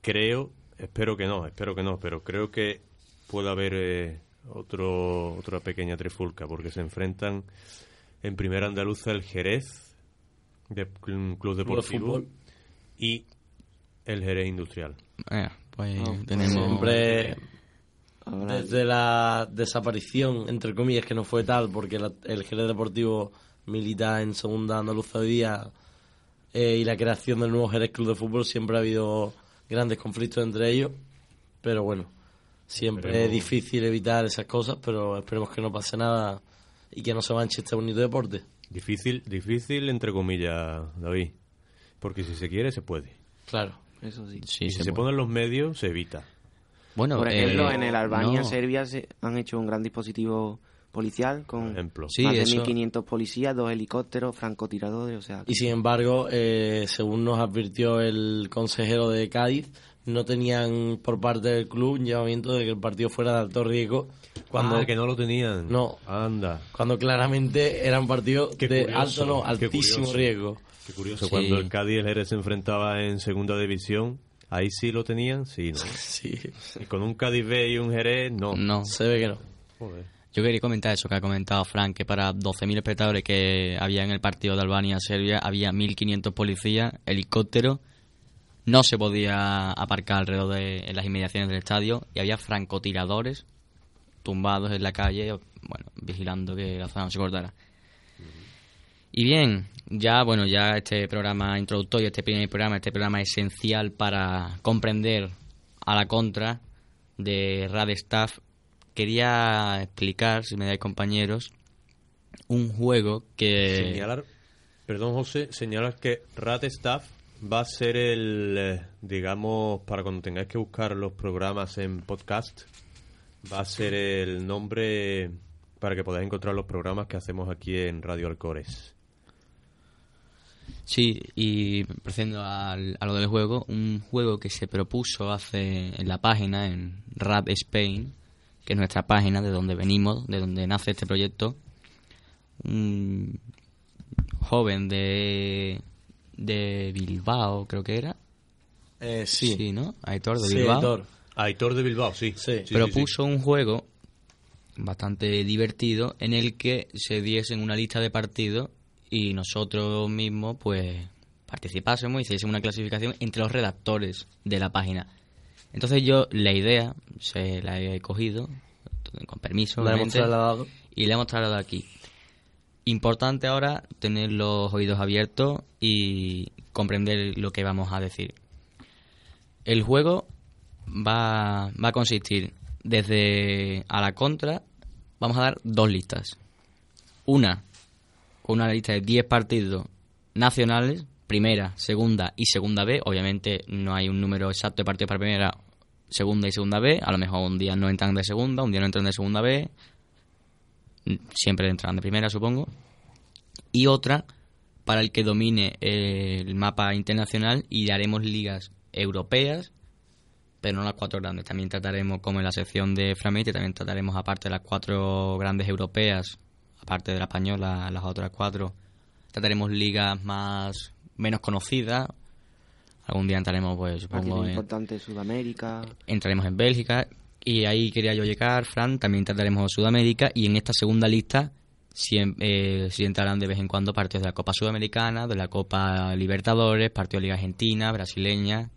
creo, espero que no, espero que no, pero creo que puede haber eh, otro, otra pequeña trifulca, porque se enfrentan en primera andaluza el Jerez, de Cl- Club Deportivo, fútbol. y el Jerez Industrial. Eh, pues Oh, pues tenemos... Siempre Ahora- desde la desaparición, entre comillas, que no fue tal, porque la- el Jerez Deportivo milita en segunda andaluza hoy día eh, y la creación del nuevo Jerez Club de Fútbol siempre ha habido grandes conflictos entre ellos, pero bueno, siempre Esperemos. es difícil evitar esas cosas, pero esperemos que no pase nada y que no se manche este bonito deporte. Difícil, difícil entre comillas, David, porque si se quiere se puede. Claro. Eso sí. Sí, y se si se puede. ponen los medios se evita. Bueno, Por ejemplo, eh, en el Albania, no. Serbia se han hecho un gran dispositivo policial con. Sí, más de eso- 1.500 policías, dos helicópteros, francotiradores, o sea... Y sin embargo, eh, según nos advirtió el consejero de Cádiz, no tenían por parte del club un llamamiento de que el partido fuera de alto riesgo cuando, Ah, que no lo tenían. No. Anda. cuando claramente era un partido Qué de curioso, alto, no, altísimo riesgo. Qué curioso, Sí. cuando el Cádiz el Jerez se enfrentaba en segunda división, ahí sí lo tenían, sí, ¿no? Sí, Y con un Cádiz B y un Jerez, no. No. se ve que no. Joder. Yo quería comentar eso que ha comentado Frank, que para 12.000 espectadores que había en el partido de Albania-Serbia había 1.500 policías, helicópteros, no se podía aparcar alrededor de en las inmediaciones del estadio y había francotiradores tumbados en la calle, bueno, vigilando que la zona no se cortara. Y bien, ya bueno, ya este programa introductorio, este primer programa, este programa esencial para comprender a la contra de Radestaff, quería explicar, si me dais compañeros, un juego que Señalar Perdón, José, señalas que Rat Staff va a ser el, eh, digamos, para cuando tengáis que buscar los programas en podcast, va a ser el nombre para que podáis encontrar los programas que hacemos aquí en Radio Alcores. Sí, y procediendo al- a lo del juego, un juego que se propuso hace en la página, en Rap Spain, que es nuestra página de donde venimos, de donde nace este proyecto, un joven de, de Bilbao, creo que era. Eh, sí. ¿no? Aitor de Sí, Bilbao. Aitor. Aitor de Bilbao, sí. propuso un juego bastante divertido en el que se diesen una lista de partidos y nosotros mismos pues participásemos y hiciésemos una clasificación entre los redactores de la página. Entonces yo la idea se la he cogido con permiso La hemos trasladado. y la hemos trasladado aquí. Importante ahora tener los oídos abiertos y comprender lo que vamos a decir. El juego va, va a consistir desde a la contra, vamos a dar dos listas. Una, con una lista de 10 partidos nacionales, primera, segunda y segunda B. Obviamente no hay un número exacto de partidos para primera, segunda y segunda B. A lo mejor un día no entran de segunda, un día no entran de segunda B. Siempre entrarán de primera, supongo. Y otra para el que domine el mapa internacional y haremos ligas europeas pero no las cuatro grandes. También trataremos, como en la sección de Flamete, también trataremos, aparte de las cuatro grandes europeas, aparte de la española, las otras cuatro, trataremos ligas más menos conocidas. Algún día entraremos, pues, supongo, en, importante Sudamérica. entraremos en Bélgica. Y ahí quería yo llegar, Fran. También trataremos Sudamérica. Y en esta segunda lista siem- eh, sí entrarán de vez en cuando partidos de la Copa Sudamericana, de la Copa Libertadores, partidos de Liga Argentina, brasileña.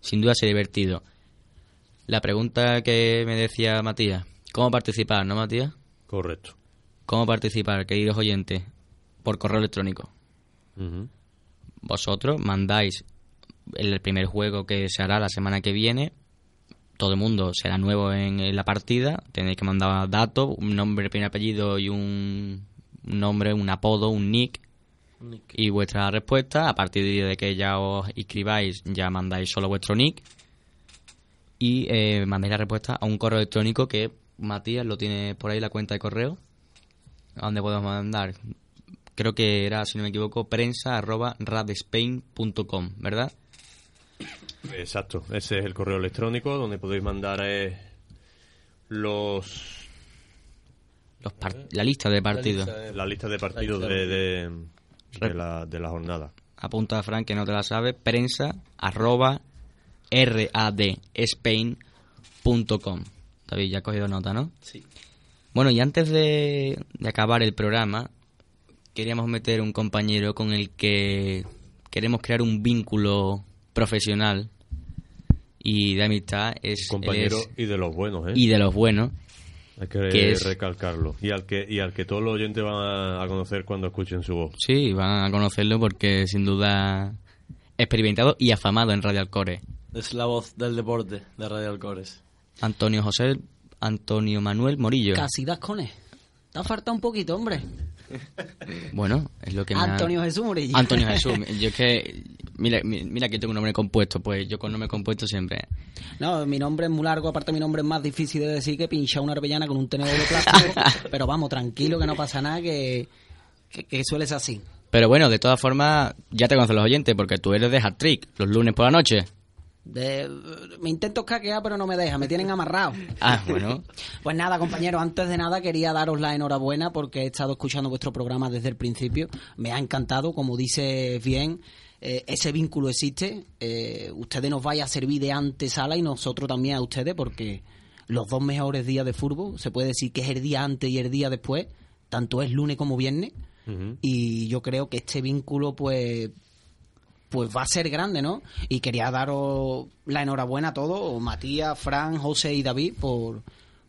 Sin duda será divertido. La pregunta que me decía Matías, ¿cómo participar, no Matías? Correcto. ¿Cómo participar, queridos oyentes? Por correo electrónico. Vosotros mandáis el primer juego que se hará la semana que viene. Todo el mundo será nuevo en, la partida. Tenéis que mandar datos, un nombre, primer apellido y un, un nombre, un apodo, un nick. Y vuestra respuesta, a partir de que ya os inscribáis, ya mandáis solo vuestro nick. Y eh, mandáis la respuesta a un correo electrónico que Matías lo tiene por ahí la cuenta de correo. ¿A dónde podemos mandar? Creo que era, si no me equivoco, prensa arroba radespain.com, ¿verdad? Exacto, ese es el correo electrónico donde podéis mandar eh, los... Los par- la lista de partidos. La lista de partidos de, de, de la, de la jornada. Apunta a Frank que no te la sabe. Prensa arroba radspain.com. David, ya has cogido nota, ¿no? Sí. Bueno, y antes de, de acabar el programa, queríamos meter un compañero con el que queremos crear un vínculo profesional y de amistad. Es, Compañero es- y de los buenos, ¿eh? y de los buenos. Hay que, que es- recalcarlo. Y al que, y al que todos los oyentes van a, conocer cuando escuchen su voz. Sí, van a conocerlo porque sin duda experimentado y afamado en Radio Alcore. Es la voz del deporte de Radio Alcores. Antonio José, Antonio Manuel Morillo. Casi das con él. Te ha faltado un poquito, hombre. Bueno, es lo que me ha- Antonio Jesús Morillo. Antonio Jesús. Yo es que... Mira, mi- mira que tengo un nombre compuesto, pues yo con nombre compuesto siempre... No, mi nombre es muy largo, aparte mi nombre es más difícil de decir que pinchar una arbellana con un tenedor de plástico. pero vamos, tranquilo, que no pasa nada, que, que, que suele ser así. Pero bueno, de todas formas, ya te conocen los oyentes, porque tú eres de hat trick los lunes por la noche. De, me intento escaquear, pero no me deja, me tienen amarrado. Ah, bueno. Pues nada, compañeros, antes de nada quería daros la enhorabuena porque he estado escuchando vuestro programa desde el principio. Me ha encantado, como dice bien, eh, ese vínculo existe. Eh, ustedes nos vayan a servir de antesala y nosotros también a ustedes porque los dos mejores días de fútbol, se puede decir que es el día antes y el día después, tanto es lunes como viernes. Y yo creo que este vínculo, pues, pues va a ser grande, ¿no? Y quería daros la enhorabuena a todos, Matías, Fran, José y David, por,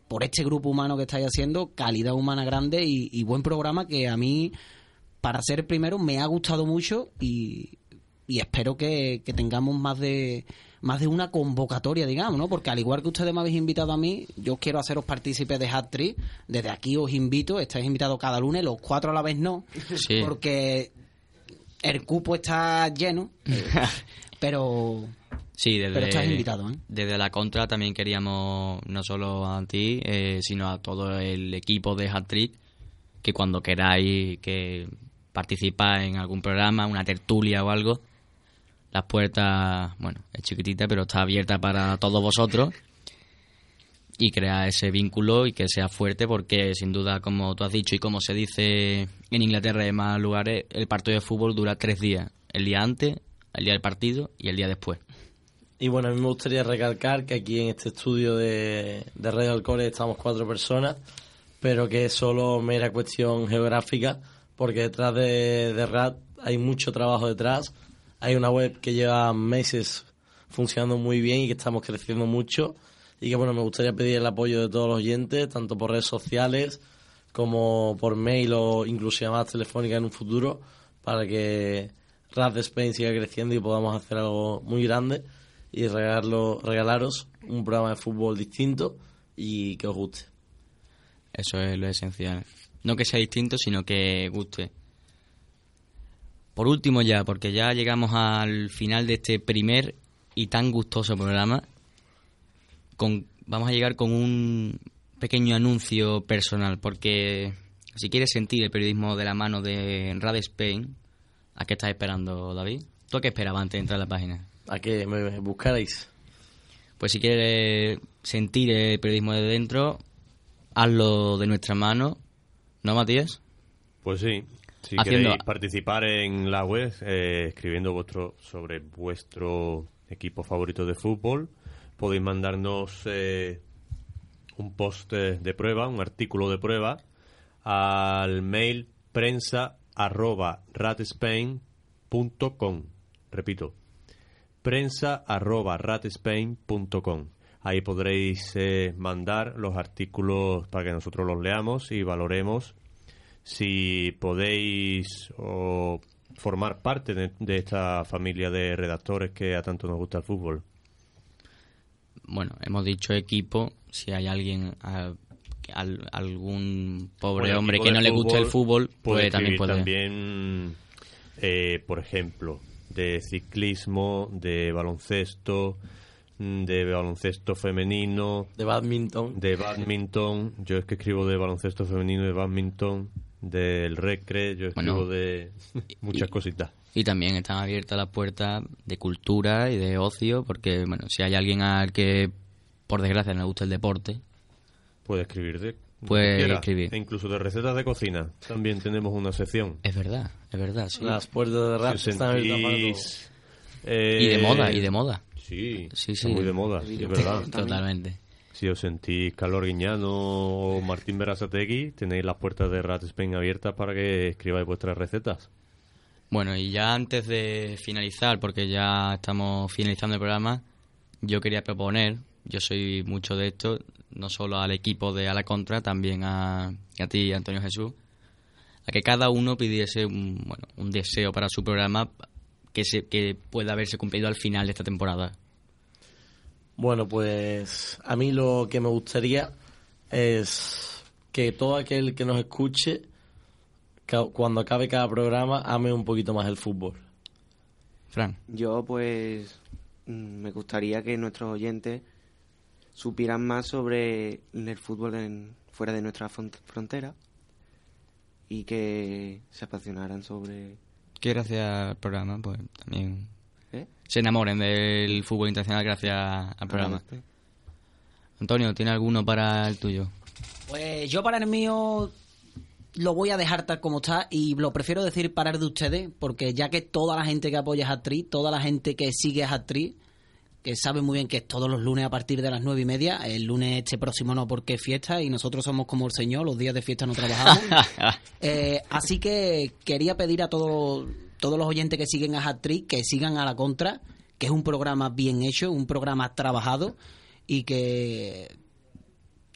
por este grupo humano que estáis haciendo, calidad humana grande y, y buen programa que a mí, para ser primero, me ha gustado mucho y, y espero que, que tengamos más de más de una convocatoria, digamos, ¿no? Porque al igual que ustedes me habéis invitado a mí, yo quiero haceros partícipes de Hat. Desde aquí os invito, estáis invitados cada lunes, los cuatro a la vez no, Sí. porque el cupo está lleno, pero Sí, desde, Pero estás invitado, ¿eh? desde la contra también queríamos no solo a ti, eh, sino a todo el equipo de Hat-Trick, que cuando queráis que participar en algún programa, una tertulia o algo, las puertas, bueno, es chiquitita, pero está abierta para todos vosotros y crear ese vínculo y que sea fuerte porque sin duda, como tú has dicho y como se dice en Inglaterra y en más lugares, el partido de fútbol dura tres días, el día antes, el día del partido y el día después. Y bueno, a mí me gustaría recalcar que aquí en este estudio de, de Radio estamos cuatro personas, pero que es solo mera cuestión geográfica, porque detrás de, de RAD hay mucho trabajo detrás. Hay una web que lleva meses funcionando muy bien y que estamos creciendo mucho. Y que bueno, me gustaría pedir el apoyo de todos los oyentes, tanto por redes sociales como por mail o incluso llamadas telefónicas en un futuro, para que RAD Spain siga creciendo y podamos hacer algo muy grande y regalarlo, regalaros un programa de fútbol distinto y que os guste. Eso es lo esencial. No que sea distinto, sino que guste. Por último ya, porque ya llegamos al final de este primer y tan gustoso programa, con, vamos a llegar con un pequeño anuncio personal, porque si quieres sentir el periodismo de la mano de Rad Spain, ¿a qué estás esperando, David? ¿Tú a qué esperabas antes de entrar a la página? A que me buscarais. Pues si quieres sentir el periodismo de dentro, hazlo de nuestra mano, ¿no, Matías? Pues sí. Si Haciendo- queréis participar en la web, eh, escribiendo vuestro sobre vuestro equipo favorito de fútbol, podéis mandarnos eh, un post eh, de prueba, un artículo de prueba, al mail prensa arroba ratspain.com. Repito, prensa arroba ratspain.com. Ahí podréis eh, mandar los artículos para que nosotros los leamos y valoremos si podéis o formar parte de, de esta familia de redactores que a tanto nos gusta el fútbol. Bueno, hemos dicho equipo, si hay alguien, algún pobre Bueno, hombre que no le gusta el fútbol, puede pues también puede. también, eh, por ejemplo, de ciclismo, de baloncesto, mm, de baloncesto femenino, de badminton, de badminton. Yo es que escribo de baloncesto femenino, de badminton, del recre. Yo escribo Bueno, de muchas cositas. Y también están abiertas las puertas de cultura y de ocio, porque bueno, si hay alguien al que por desgracia no le gusta el deporte, Puede escribir de Puede quiera. escribir. E incluso de recetas de cocina. También tenemos una sección. es verdad, es verdad, sí. Las puertas de rap Si están abiertas eh, Y de moda, y de moda. Sí, Sí, sí. muy de moda, sí, es verdad. Totalmente. Si os sentís Carlos Guiñano o Martín Berasategui, tenéis las puertas de Rat Spain abiertas para que escribáis vuestras recetas. Bueno, y ya antes de finalizar, porque ya estamos finalizando el programa, yo quería proponer, yo soy mucho de esto, no solo al equipo de A la Contra, también a, a ti, Antonio Jesús, a que cada uno pidiese un, bueno, un deseo para su programa que, se, que pueda haberse cumplido al final de esta temporada. Bueno, pues a mí lo que me gustaría es que todo aquel que nos escuche, cuando acabe cada programa, ame un poquito más el fútbol. Fran. Yo, pues, mm, me gustaría que nuestros oyentes supieran más sobre el fútbol en, fuera de nuestra fron- frontera y que se apasionaran sobre... Que gracias al programa, pues también ¿Eh? se enamoren del fútbol internacional gracias al programa. este. Antonio, ¿tiene alguno para el tuyo? Pues yo para el mío lo voy a dejar tal como está y lo prefiero decir parar de ustedes porque ya que toda la gente que apoya a Actriz, toda la gente que sigue a Actriz, que sabe muy bien que es todos los lunes a partir de las nueve y media, el lunes este próximo no porque es fiesta y nosotros somos como el señor, los días de fiesta no trabajamos. Eh, así que quería pedir a todos todos los oyentes que siguen a Actriz que sigan a la contra, que es un programa bien hecho, un programa trabajado y que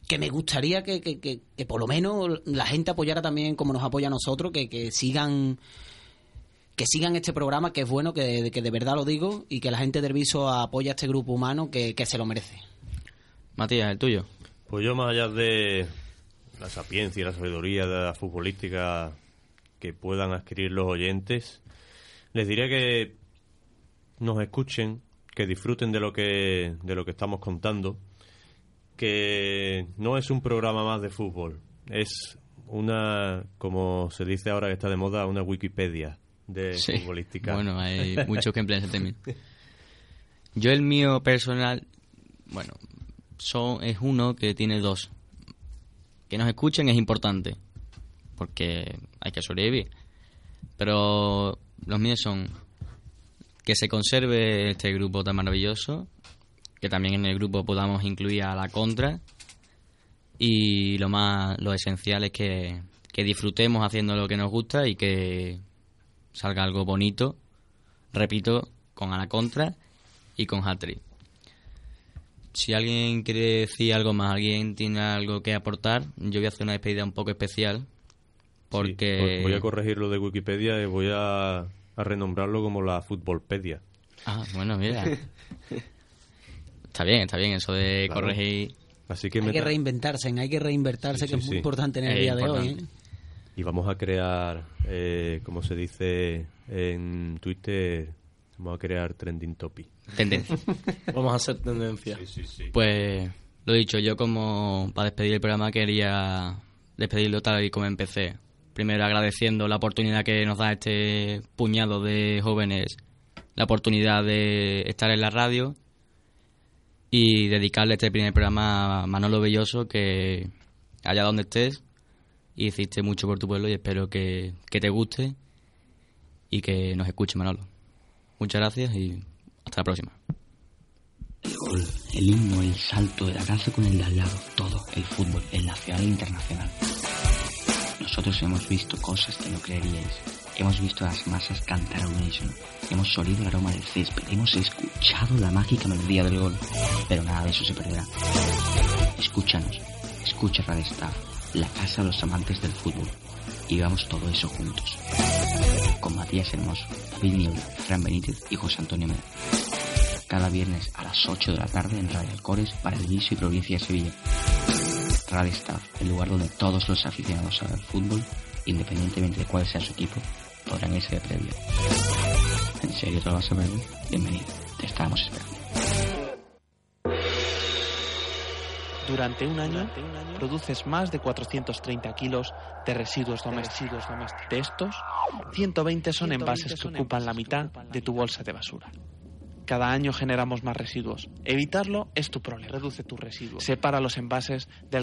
que me gustaría que, que, que- que por lo menos la gente apoyara también como nos apoya a nosotros, que, que sigan que sigan este programa, que es bueno, que, que de verdad lo digo, y que la gente del Viso apoya a este grupo humano que, que se lo merece. Matías, el tuyo. Pues yo, más allá de la sapiencia y la sabiduría de la futbolística que puedan adquirir los oyentes, Les diré que nos escuchen, que disfruten de lo que, de lo que estamos contando, que no es un programa más de fútbol, es una, como se dice ahora que está de moda, una Wikipedia de Sí. futbolística. Bueno, hay muchos que emplean ese término. Yo el mío personal, bueno, son, es uno que tiene dos. Que nos escuchen es importante, porque hay que sobrevivir. Pero los míos son que se conserve este grupo tan maravilloso, que también en el grupo podamos incluir a la contra y lo más lo esencial es que, que disfrutemos haciendo lo que nos gusta y que salga algo bonito, repito, con a la contra y con Hattrick. Si alguien quiere decir algo más, alguien tiene algo que aportar, yo voy a hacer una despedida un poco especial porque voy a corregir lo de Wikipedia y voy a, a renombrarlo como la Futbolpedia. Ah, bueno, mira. está bien, está bien eso de Claro. corregir. Así que Hay que ta- reinventarse, hay que reinventarse, Sí, que sí, es muy sí. importante en el Es día de hoy. ¿eh? Y vamos a crear, eh, como se dice en Twitter, vamos a crear trending topic. Tendencia. Vamos a hacer tendencia. Pues lo dicho, yo como para despedir el programa quería despedirlo tal y como empecé. Primero agradeciendo la oportunidad que nos da este puñado de jóvenes, la oportunidad de estar en la radio y dedicarle este primer programa a Manolo Belloso que allá donde estés hiciste mucho por tu pueblo y espero que, que te guste y que nos escuche Manolo. Muchas gracias y hasta la próxima. El gol, el himno, el salto, el abrazo con el de al lado, todo, el fútbol, el nacional e internacional. Nosotros hemos visto cosas que no creeríais. Hemos visto a las masas cantar al unísono. Hemos olido el aroma del césped. Hemos escuchado la mágica melodía del gol. Pero nada de eso se perderá. Escúchanos. Escucha Radio Staff, la casa de los amantes del fútbol. Y vamos todo eso juntos. Con Matías Hermoso, David Niebla, Fran Benítez y José Antonio Mera cada viernes a las 8 de la tarde en Radio Alcores para el Viso y Provincia de Sevilla. Radio Staff, el lugar donde todos los aficionados al fútbol, independientemente de cuál sea su equipo, podrán irse de previa. ¿En serio te lo vas a ver? Bienvenido, te estábamos esperando. Durante un año produces más de 430 kilos de residuos domésticos. De estos, 120 son envases que ocupan la mitad de tu bolsa de basura. Cada año generamos más residuos. Evitarlo es tu problema. Reduce tus residuos. Separa los envases del